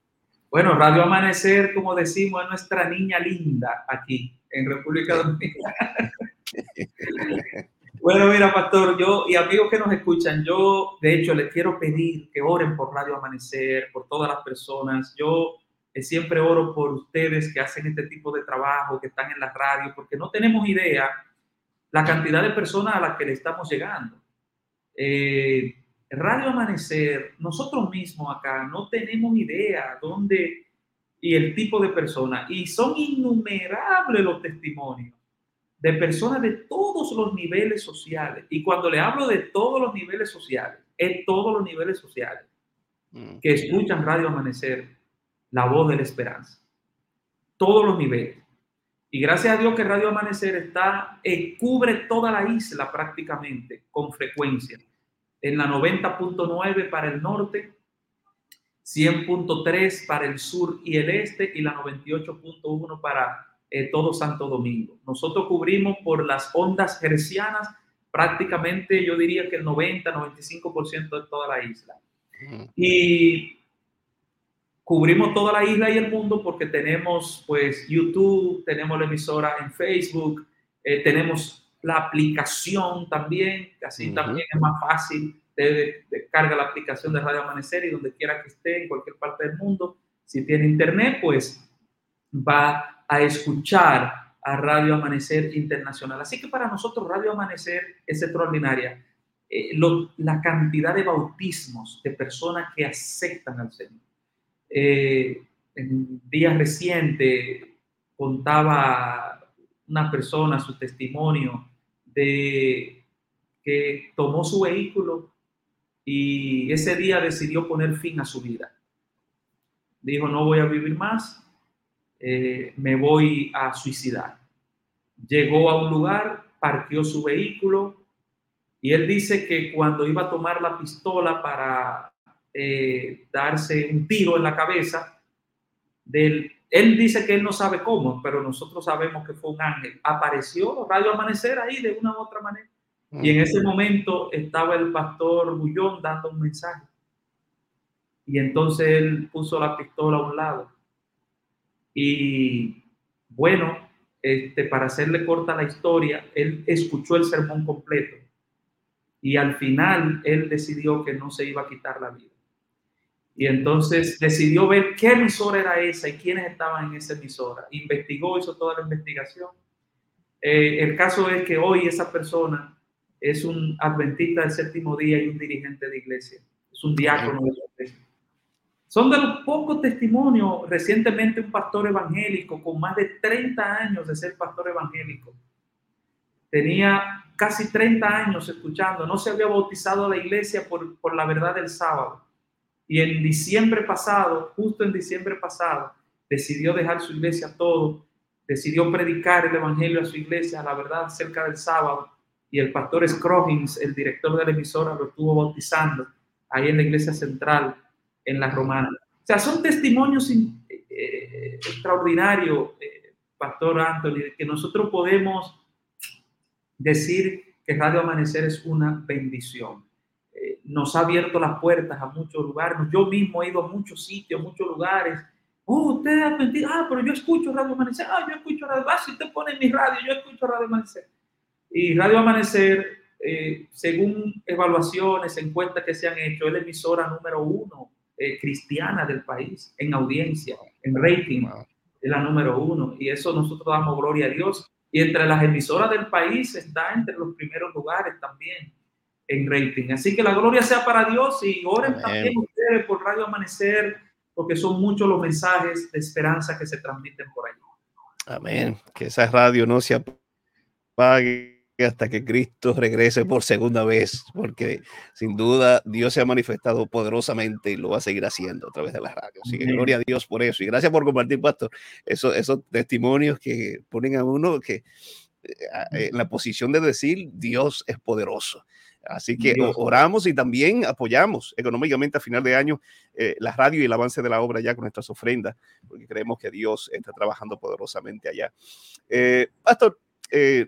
[SPEAKER 2] Bueno, Radio Amanecer, como decimos, es nuestra niña linda aquí en República Dominicana. bueno, mira, pastor, yo y amigos que nos escuchan, yo de hecho les quiero pedir que oren por Radio Amanecer, por todas las personas. Yo siempre oro por ustedes que hacen este tipo de trabajo, que están en la radio, porque no tenemos idea la cantidad de personas a las que le estamos llegando. Eh, radio Amanecer, nosotros mismos acá no tenemos idea dónde y el tipo de personas, y son innumerables los testimonios de personas de todos los niveles sociales. Y cuando le hablo de todos los niveles sociales, es todos los niveles sociales mm. que escuchan Radio Amanecer la voz de la esperanza. Todos los niveles. Y gracias a Dios que Radio Amanecer está, eh, cubre toda la isla prácticamente con frecuencia. En la 90.9 para el norte, 100.3 para el sur y el este y la 98.1 para eh, todo Santo Domingo. Nosotros cubrimos por las ondas hercianas prácticamente, yo diría que el 90-95% de toda la isla. Y cubrimos toda la isla y el mundo porque tenemos pues YouTube, tenemos la emisora en Facebook, eh, tenemos la aplicación también, así también es más fácil de, carga la aplicación de Radio Amanecer y donde quiera que esté, en cualquier parte del mundo, si tiene internet, pues va a escuchar a Radio Amanecer Internacional. Así que para nosotros Radio Amanecer es extraordinaria. Eh, la cantidad de bautismos de personas que aceptan al Señor eh, en días recientes contaba una persona su testimonio de que tomó su vehículo y ese día decidió poner fin a su vida. Dijo, no voy a vivir más, eh, me voy a suicidar. Llegó a un lugar, partió su vehículo y él dice que cuando iba a tomar la pistola para eh, darse un tiro en la cabeza. Del, él dice que él no sabe cómo, pero nosotros sabemos que fue un ángel. Apareció Radio Amanecer ahí de una u otra manera. Y en ese momento estaba el pastor Bullón dando un mensaje. Y entonces él puso la pistola a un lado. Y bueno, este, para hacerle corta la historia, él escuchó el sermón completo. Y al final él decidió que no se iba a quitar la vida. Y entonces decidió ver qué emisora era esa y quiénes estaban en esa emisora. Investigó, hizo toda la investigación. Eh, el caso es que hoy esa persona es un adventista del séptimo día y un dirigente de iglesia. Es un diácono de la iglesia. Son de los pocos testimonios. Recientemente un pastor evangélico con más de 30 años de ser pastor evangélico. Tenía casi 30 años escuchando. No se había bautizado a la iglesia por, por la verdad del sábado y en diciembre pasado, justo en diciembre pasado, decidió dejar su iglesia todo, decidió predicar el evangelio a su iglesia, la verdad, acerca del sábado. Y el pastor Scroggins, el director de la emisora, lo estuvo bautizando ahí en la iglesia central, en la romana. O sea, son testimonios eh, extraordinarios, eh, Pastor Anthony, que nosotros podemos decir que Radio Amanecer es una bendición nos ha abierto las puertas a muchos lugares. Yo mismo he ido a muchos sitios, muchos lugares. Oh, usted ha mentido. Ah, pero yo escucho Radio Amanecer. Ah, yo escucho Radio Ah, si usted pone mi radio, yo escucho Radio Amanecer. Y Radio Amanecer, eh, según evaluaciones, encuestas que se han hecho, es la emisora número uno eh, cristiana del país en audiencia, en rating. Es la número uno. Y eso nosotros damos gloria a Dios. y entre las emisoras del país está entre los primeros lugares también en rating. Así que la gloria sea para Dios y oren también ustedes por Radio Amanecer, porque son muchos los mensajes de esperanza que se transmiten por allí.
[SPEAKER 1] Amén. Que esa radio no se apague hasta que Cristo regrese por segunda vez, porque sin duda Dios se ha manifestado poderosamente y lo va a seguir haciendo a través de la radio. Así que gloria a Dios por eso. Y gracias por compartir, Pastor, eso, esos testimonios que ponen a uno que eh, en la posición de decir Dios es poderoso. Así que oramos y también apoyamos económicamente a final de año eh, la radio y el avance de la obra ya con nuestras ofrendas, porque creemos que Dios está trabajando poderosamente allá. Eh, pastor, eh,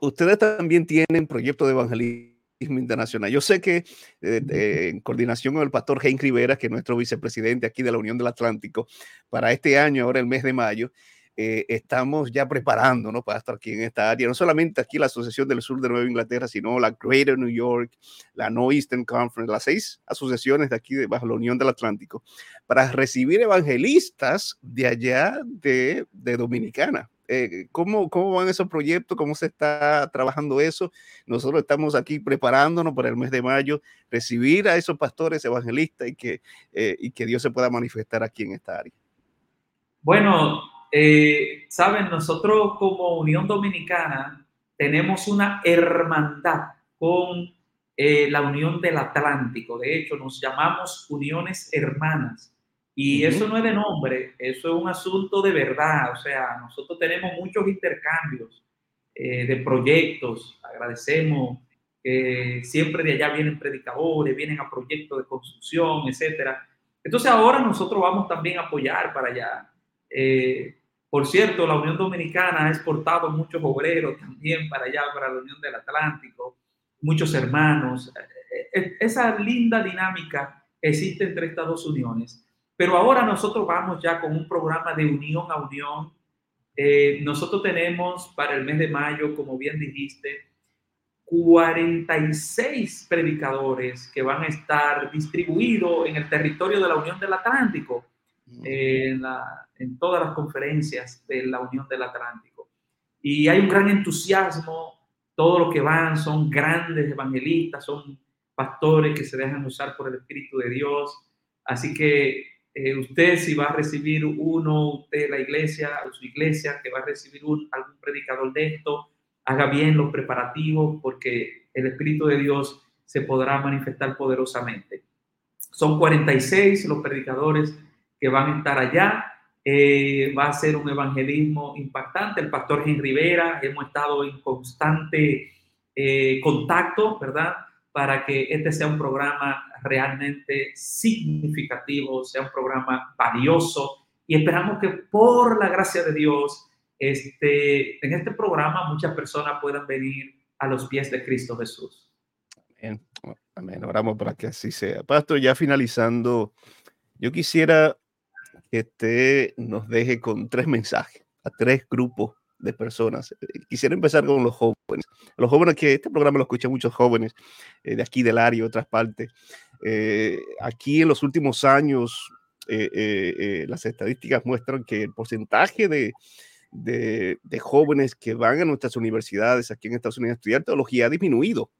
[SPEAKER 1] ustedes también tienen proyecto de evangelismo internacional. Yo sé que en coordinación con el pastor Henry Rivera, que es nuestro vicepresidente aquí de la Unión del Atlántico, para este año, ahora el mes de mayo, eh, estamos ya preparándonos para estar aquí en esta área, no solamente aquí la Asociación del Sur de Nueva Inglaterra, sino la Greater New York, la Northeastern Conference, las seis asociaciones de aquí de, bajo la Unión del Atlántico, para recibir evangelistas de allá de, de Dominicana. Eh, ¿cómo, ¿Cómo van esos proyectos? ¿Cómo se está trabajando eso? Nosotros estamos aquí preparándonos para el mes de mayo, recibir a esos pastores evangelistas y que, eh, y que Dios se pueda manifestar aquí en esta área.
[SPEAKER 2] Bueno, eh, Saben, nosotros como Unión Dominicana tenemos una hermandad con eh, la Unión del Atlántico. De hecho, nos llamamos uniones hermanas. Y eso no es de nombre, eso es un asunto de verdad. O sea, nosotros tenemos muchos intercambios eh, de proyectos. Agradecemos que siempre de allá vienen predicadores, vienen a proyectos de construcción, etcétera. Entonces ahora nosotros vamos también a apoyar para allá. Eh, por cierto, la Unión Dominicana ha exportado muchos obreros también para allá, para la Unión del Atlántico, muchos hermanos. E, e, esa linda dinámica existe entre estas dos uniones. Pero ahora nosotros vamos ya con un programa de unión a unión. Eh, nosotros tenemos para el mes de mayo, como bien dijiste, 46 predicadores que van a estar distribuidos en el territorio de la Unión del Atlántico en, en todas las conferencias de la Unión del Atlántico. Y hay un gran entusiasmo, todos los que van son grandes evangelistas, son pastores que se dejan usar por el Espíritu de Dios. Así que eh, usted si va a recibir uno, usted la iglesia su iglesia que va a recibir un, algún predicador de esto, haga bien los preparativos porque el Espíritu de Dios se podrá manifestar poderosamente. Son 46 los predicadores que van a estar allá. Eh, va a ser un evangelismo impactante. El pastor Henry Rivera, hemos estado en constante eh, contacto, ¿verdad? Para que este sea un programa realmente significativo, sea un programa valioso y esperamos que por la gracia de Dios, este, en este programa muchas personas puedan venir a los pies de Cristo Jesús.
[SPEAKER 1] Amén. Amén. Oramos para que así sea. Pastor, ya finalizando, yo quisiera que usted nos deje con tres mensajes a tres grupos de personas. Eh, quisiera empezar con los jóvenes. Los jóvenes que este programa lo escuchan muchos jóvenes eh, de aquí del área y otras partes. Eh, aquí en los últimos años, las estadísticas muestran que el porcentaje de, de, de, jóvenes que van a nuestras universidades aquí en Estados Unidos a estudiar teología ha disminuido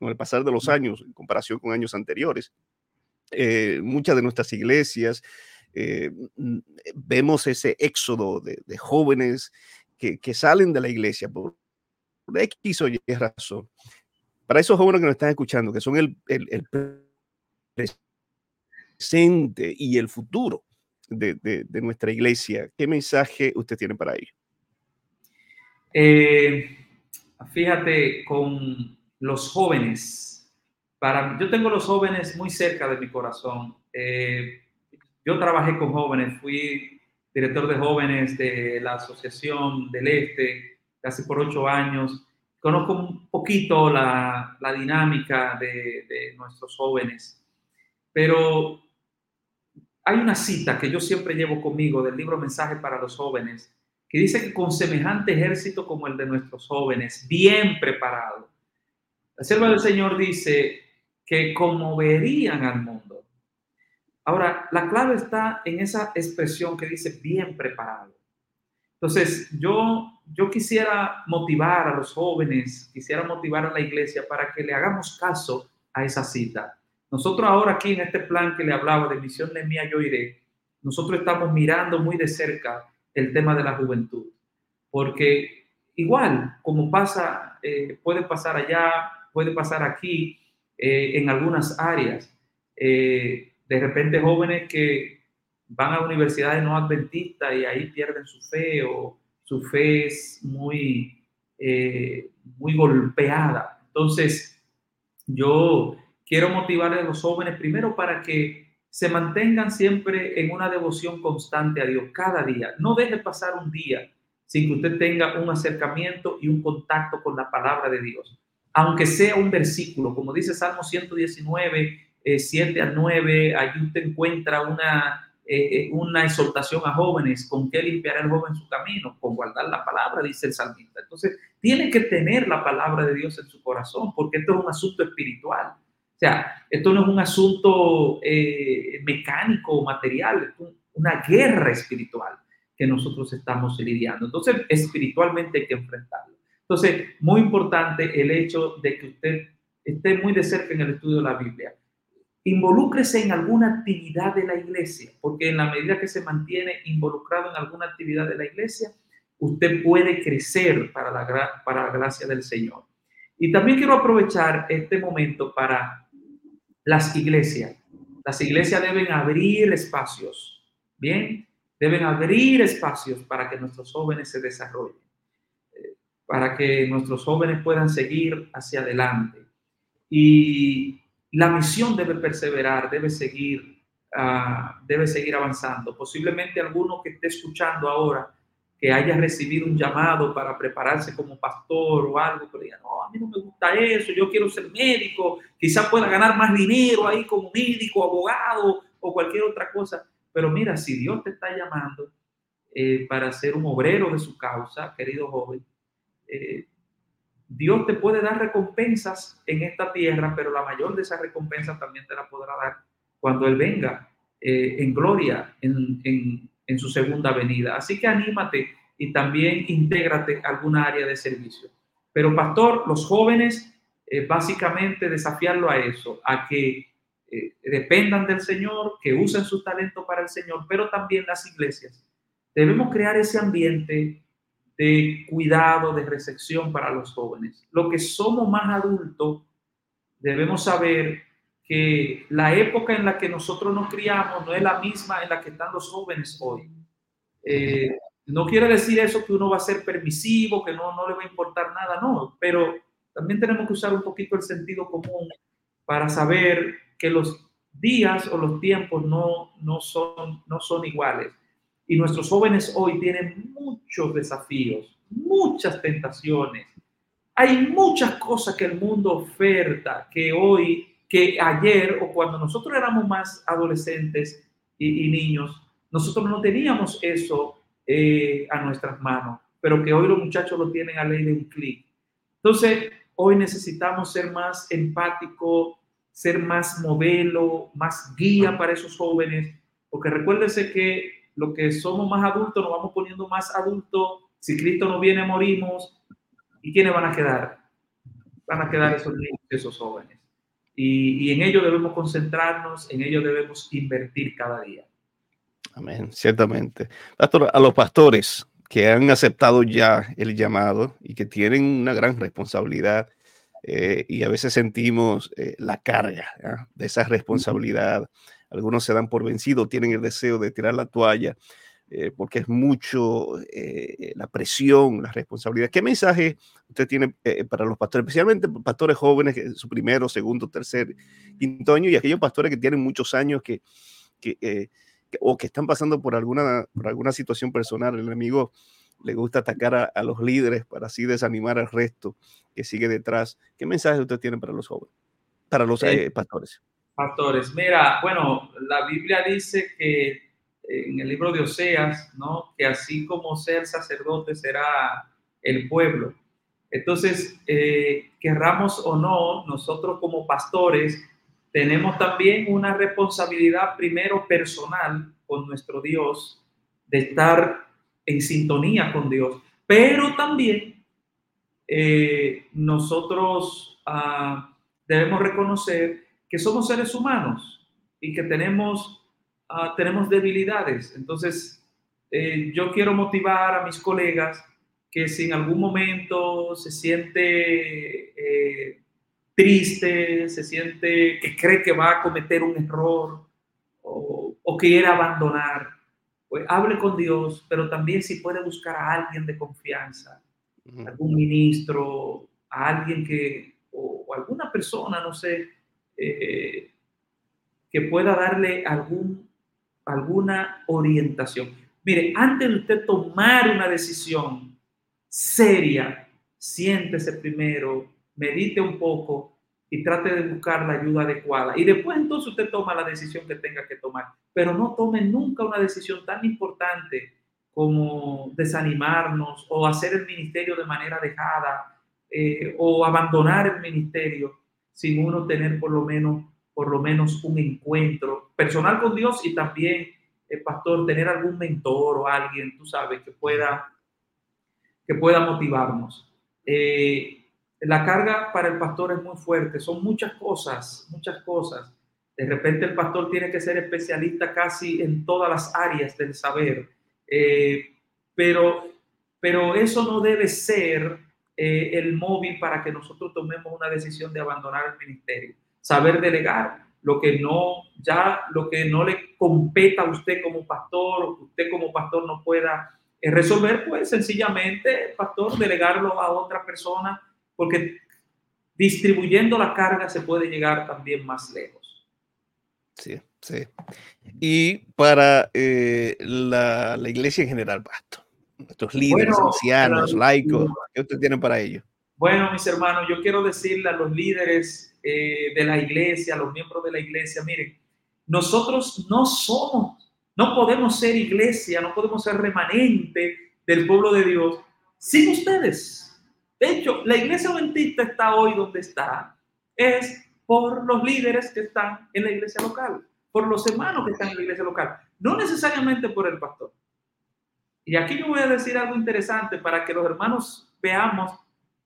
[SPEAKER 1] con el pasar de los años en comparación con años anteriores. muchas de nuestras iglesias, eh, vemos ese éxodo de, jóvenes que, salen de la iglesia por X o Y razón. Para esos jóvenes que nos están escuchando, que son el, presente y el futuro de, nuestra iglesia, ¿qué mensaje usted tiene para ellos?
[SPEAKER 2] Eh, fíjate, con los jóvenes, para, yo tengo los jóvenes muy cerca de mi corazón. Eh, yo trabajé con jóvenes, fui director de jóvenes de la Asociación del Este casi por ocho años. Conozco un poquito la, la dinámica de, de nuestros jóvenes, pero hay una cita que yo siempre llevo conmigo del libro Mensaje para los jóvenes, que dice que con semejante ejército como el de nuestros jóvenes, bien preparado, la sierva del Señor dice que conmoverían al mundo. Ahora, la clave está en esa expresión que dice bien preparado. Entonces, yo, yo quisiera motivar a los jóvenes, quisiera motivar a la iglesia para que le hagamos caso a esa cita. Nosotros ahora aquí en este plan que le hablaba de misión de mía, yo iré, nosotros estamos mirando muy de cerca el tema de la juventud, porque igual como pasa, eh, puede pasar allá, puede pasar aquí, eh, en algunas áreas, eh, de repente jóvenes que van a universidades no adventistas y ahí pierden su fe o su fe es muy, eh, muy golpeada. Entonces, yo quiero motivar a los jóvenes primero para que se mantengan siempre en una devoción constante a Dios cada día. No deje pasar un día sin que usted tenga un acercamiento y un contacto con la palabra de Dios. Aunque sea un versículo, como dice Salmo 119, 7 a 9, allí usted encuentra una eh, eh, una exhortación a jóvenes, ¿con qué limpiará el joven su camino? Con guardar la palabra, dice el salmista. Entonces, tiene que tener la palabra de Dios en su corazón, porque esto es un asunto espiritual. O sea, esto no es un asunto eh, mecánico o material, es una guerra espiritual que nosotros estamos lidiando. Entonces, espiritualmente hay que enfrentarlo. Entonces, muy importante el hecho de que usted esté muy de cerca en el estudio de la Biblia Involúcrese en alguna actividad de la iglesia, porque en la medida que se mantiene involucrado en alguna actividad de la iglesia, usted puede crecer para la, para la gracia del Señor. Y también quiero aprovechar este momento para las iglesias. Las iglesias deben abrir espacios, ¿bien? Deben abrir espacios para que nuestros jóvenes se desarrollen, eh, para que nuestros jóvenes puedan seguir hacia adelante. Y la misión debe perseverar, debe seguir, uh, debe seguir avanzando. Posiblemente alguno que esté escuchando ahora, que haya recibido un llamado para prepararse como pastor o algo, pero diga, no, a mí no me gusta eso, yo quiero ser médico, quizás pueda ganar más dinero ahí como médico, abogado o cualquier otra cosa. Pero mira, si Dios te está llamando eh, para ser un obrero de su causa, querido joven, eh, Dios te puede dar recompensas en esta tierra, pero la mayor de esas recompensas también te la podrá dar cuando Él venga eh, en gloria en, su segunda venida. Así que anímate y también intégrate a alguna área de servicio. Pero pastor, los jóvenes, eh, básicamente desafiarlo a eso, a que eh, dependan del Señor, que usen su talento para el Señor, pero también las iglesias. Debemos crear ese ambiente de cuidado, de recepción para los jóvenes. Lo que somos más adultos, debemos saber que la época en la que nosotros nos criamos no es la misma en la que están los jóvenes hoy. Eh, no quiere decir eso que uno va a ser permisivo, que no, no le va a importar nada, no, pero también tenemos que usar un poquito el sentido común para saber que los días o los tiempos no, no, son, no son iguales. Y nuestros jóvenes hoy tienen muchos desafíos, muchas tentaciones. Hay muchas cosas que el mundo oferta que hoy, que ayer o cuando nosotros éramos más adolescentes y, niños, nosotros no teníamos eso eh, a nuestras manos, pero que hoy los muchachos lo tienen a ley de un clic. Entonces, hoy necesitamos ser más empáticos, ser más modelo, más guía para esos jóvenes, porque recuérdense que lo que somos más adultos nos vamos poniendo más adultos. Si Cristo no viene, morimos. ¿Y quiénes van a quedar? Van a quedar esos niños, esos jóvenes. Y, y en ello debemos concentrarnos, en ello debemos invertir cada día.
[SPEAKER 1] Amén, ciertamente. Pastor, a los pastores que han aceptado ya el llamado y que tienen una gran responsabilidad eh, y a veces sentimos eh, la carga de esa responsabilidad algunos se dan por vencido, tienen el deseo de tirar la toalla, eh, porque es mucho eh, la presión, la responsabilidad. ¿Qué mensaje usted tiene eh, para los pastores, especialmente pastores jóvenes, su primero, segundo, tercer, quinto año, y aquellos pastores que tienen muchos años que, que o que están pasando por alguna, por alguna situación personal? El enemigo le gusta atacar a, los líderes para así desanimar al resto que sigue detrás. ¿Qué mensaje usted tiene para los jóvenes, para los pastores?
[SPEAKER 2] Pastores, mira, bueno, la Biblia dice que en el libro de Oseas, ¿no? Que así como ser sacerdote será el pueblo. Entonces, eh, querramos o no, nosotros como pastores tenemos también una responsabilidad primero personal con nuestro Dios de estar en sintonía con Dios, pero también eh, nosotros ah, debemos reconocer que somos seres humanos y que tenemos, ah, tenemos debilidades. Entonces, eh, yo quiero motivar a mis colegas que si en algún momento se siente eh, triste, se siente que cree que va a cometer un error o, o quiere abandonar, pues hable con Dios, pero también si puede buscar a alguien de confianza, algún ministro, a alguien que, o, alguna persona, no sé, eh, que pueda darle algún, alguna orientación. Mire, antes de usted tomar una decisión seria, siéntese primero, medite un poco y trate de buscar la ayuda adecuada. Y después entonces usted toma la decisión que tenga que tomar. Pero no tome nunca una decisión tan importante como desanimarnos o hacer el ministerio de manera dejada eh, o abandonar el ministerio sin uno tener por lo menos por lo menos un encuentro personal con Dios y también eh, pastor tener algún mentor o alguien tú sabes que pueda que pueda motivarnos eh, la carga para el pastor es muy fuerte, son muchas cosas, muchas cosas. De repente el pastor tiene que ser especialista casi en todas las áreas del saber, eh, pero, pero eso no debe ser eh, el móvil para que nosotros tomemos una decisión de abandonar el ministerio. Saber delegar lo que no, ya lo que no le competa a usted como pastor o que usted como pastor no pueda eh, resolver, pues sencillamente, pastor, delegarlo a otra persona porque distribuyendo la carga se puede llegar también más lejos.
[SPEAKER 1] Sí, sí. Y para eh, la, iglesia en general, Pasto, nuestros líderes, ancianos, laicos, ¿qué ustedes tienen para ello?
[SPEAKER 2] Bueno, mis hermanos, yo quiero decirle a los líderes eh, de la iglesia, a los miembros de la iglesia, miren, nosotros no somos, no podemos ser iglesia, no podemos ser remanente del pueblo de Dios sin ustedes. De hecho, la iglesia adventista está hoy donde está, es por los líderes que están en la iglesia local, por los hermanos que están en la iglesia local, no necesariamente por el pastor. Y aquí yo voy a decir algo interesante para que los hermanos veamos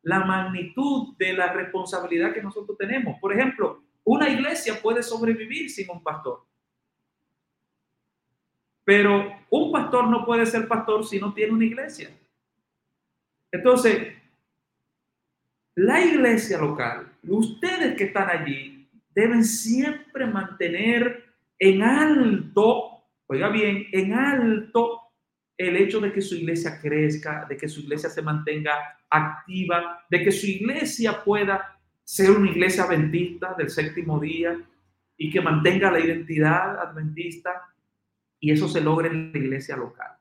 [SPEAKER 2] la magnitud de la responsabilidad que nosotros tenemos. Por ejemplo, una iglesia puede sobrevivir sin un pastor. Pero un pastor no puede ser pastor si no tiene una iglesia. Entonces, la iglesia local, ustedes que están allí, deben siempre mantener en alto, oiga bien, en alto el hecho de que su iglesia crezca, de que su iglesia se mantenga activa, de que su iglesia pueda ser una iglesia adventista del séptimo día y que mantenga la identidad adventista y eso se logra en la iglesia local.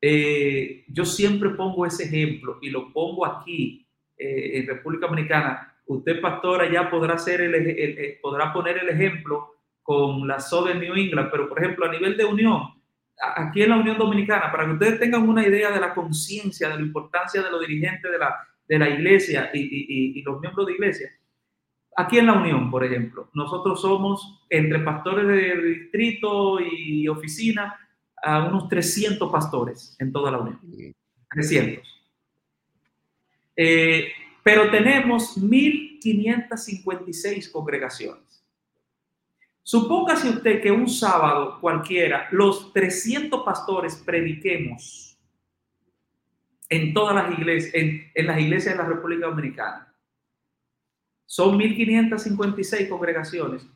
[SPEAKER 2] Eh, yo siempre pongo ese ejemplo y lo pongo aquí eh, en República Dominicana, usted pastora ya podrá, ser el, podrá poner el ejemplo con la Southern New England, pero por ejemplo a nivel de unión, aquí en la Unión Dominicana, para que ustedes tengan una idea de la conciencia, de la importancia de los dirigentes de la, de la iglesia y, y, y, los miembros de iglesia, aquí en la Unión, por ejemplo, nosotros somos entre pastores de distrito y oficina a unos 300 pastores en toda la Unión. 300. Eh, pero tenemos 1.556 congregaciones. Supóngase usted que un sábado cualquiera los 300 pastores prediquemos en todas las iglesias, en, las iglesias de la República Dominicana. Son 1.556 congregaciones.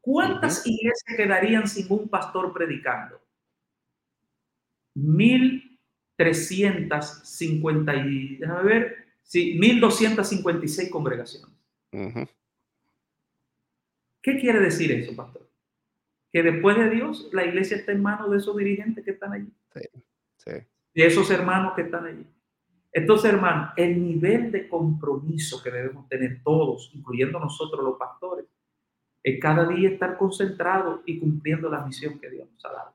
[SPEAKER 2] ¿Cuántas iglesias quedarían sin un pastor predicando? 1.350 déjame ver, Sí, 1256 congregaciones. ¿Qué quiere decir eso, pastor? Que después de Dios, la iglesia está en manos de esos dirigentes que están allí. Sí, sí. De esos hermanos que están allí. Entonces, hermano, el nivel de compromiso que debemos tener todos, incluyendo nosotros los pastores, es cada día estar concentrado y cumpliendo la misión que Dios nos ha dado.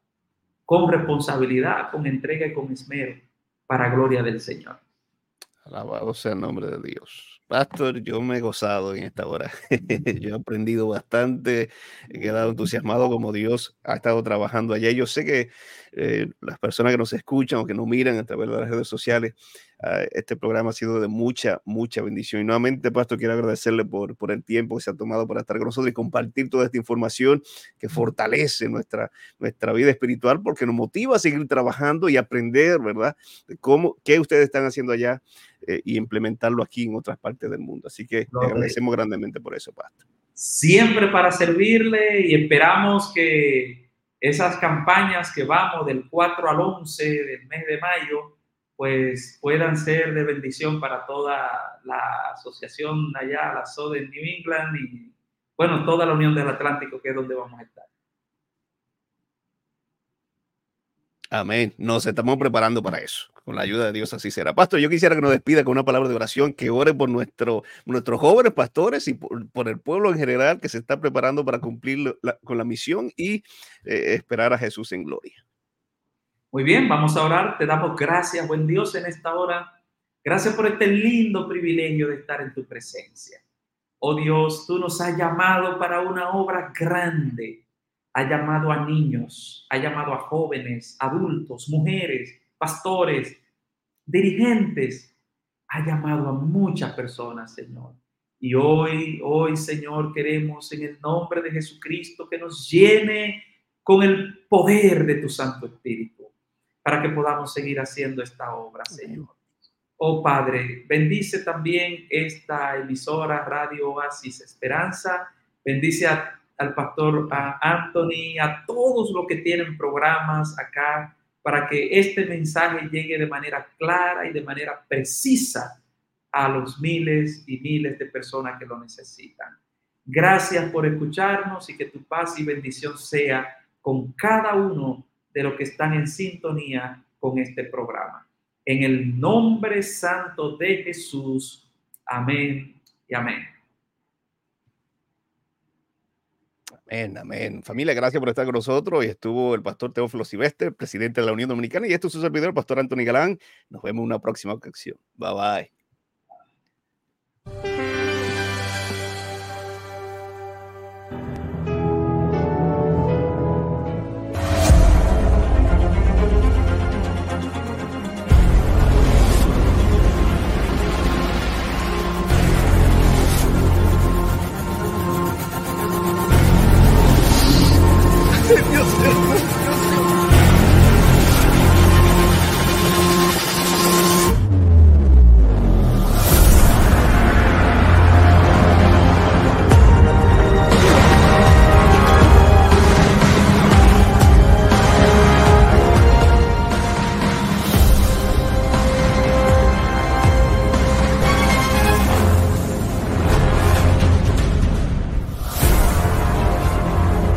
[SPEAKER 2] Con responsabilidad, con entrega y con esmero, para gloria del Señor.
[SPEAKER 1] Alabado sea el nombre de Dios. Pastor, yo me he gozado en esta hora. yo he aprendido bastante, he quedado entusiasmado como Dios ha estado trabajando allá. Yo sé que eh, las personas que nos escuchan o que nos miran a través de las redes sociales Ah, este programa ha sido de mucha, mucha bendición. Y nuevamente, Pastor, quiero agradecerle por, por el tiempo que se ha tomado para estar con nosotros y compartir toda esta información que fortalece nuestra, nuestra vida espiritual porque nos motiva a seguir trabajando y aprender, ¿verdad? De cómo, qué ustedes están haciendo allá eh, y implementarlo aquí en otras partes del mundo. Así que le agradecemos grandemente por eso, Pastor.
[SPEAKER 2] Siempre para servirle y esperamos que esas campañas que vamos del 4 al 11 del mes de mayo, pues puedan ser de bendición para toda la asociación allá, la SOD en New England y, bueno, toda la Unión del Atlántico, que es donde vamos a estar.
[SPEAKER 1] Amén. Nos estamos preparando para eso. Con la ayuda de Dios así será. Pastor, yo quisiera que nos despida con una palabra de oración, que ore por nuestro, nuestros jóvenes pastores y por, el pueblo en general que se está preparando para cumplir con la misión y eh, esperar a Jesús en gloria.
[SPEAKER 2] Muy bien, vamos a orar. Te damos gracias, buen Dios, en esta hora. Gracias por este lindo privilegio de estar en tu presencia. Oh Dios, tú nos has llamado para una obra grande. Ha llamado a niños, ha llamado a jóvenes, adultos, mujeres, pastores, dirigentes. Ha llamado a muchas personas, Señor. Y hoy, hoy, Señor, queremos en el nombre de Jesucristo que nos llene con el poder de tu Santo Espíritu para que podamos seguir haciendo esta obra, Señor. Oh Padre, bendice también esta emisora Radio Oasis Esperanza. Bendice al pastor Anthony, a todos los que tienen programas acá, para que este mensaje llegue de manera clara y de manera precisa a los miles y miles de personas que lo necesitan. Gracias por escucharnos y que tu paz y bendición sea con cada uno de los que están en sintonía con este programa. En el nombre santo de Jesús. Amén y amén.
[SPEAKER 1] Amén, amén. Familia, gracias por estar con nosotros. Y estuvo el pastor Teófilo Silvestre, presidente de la Unión Dominicana, y esto es su servidor, el pastor Anthony Galán. Nos vemos en una próxima ocasión. Bye bye.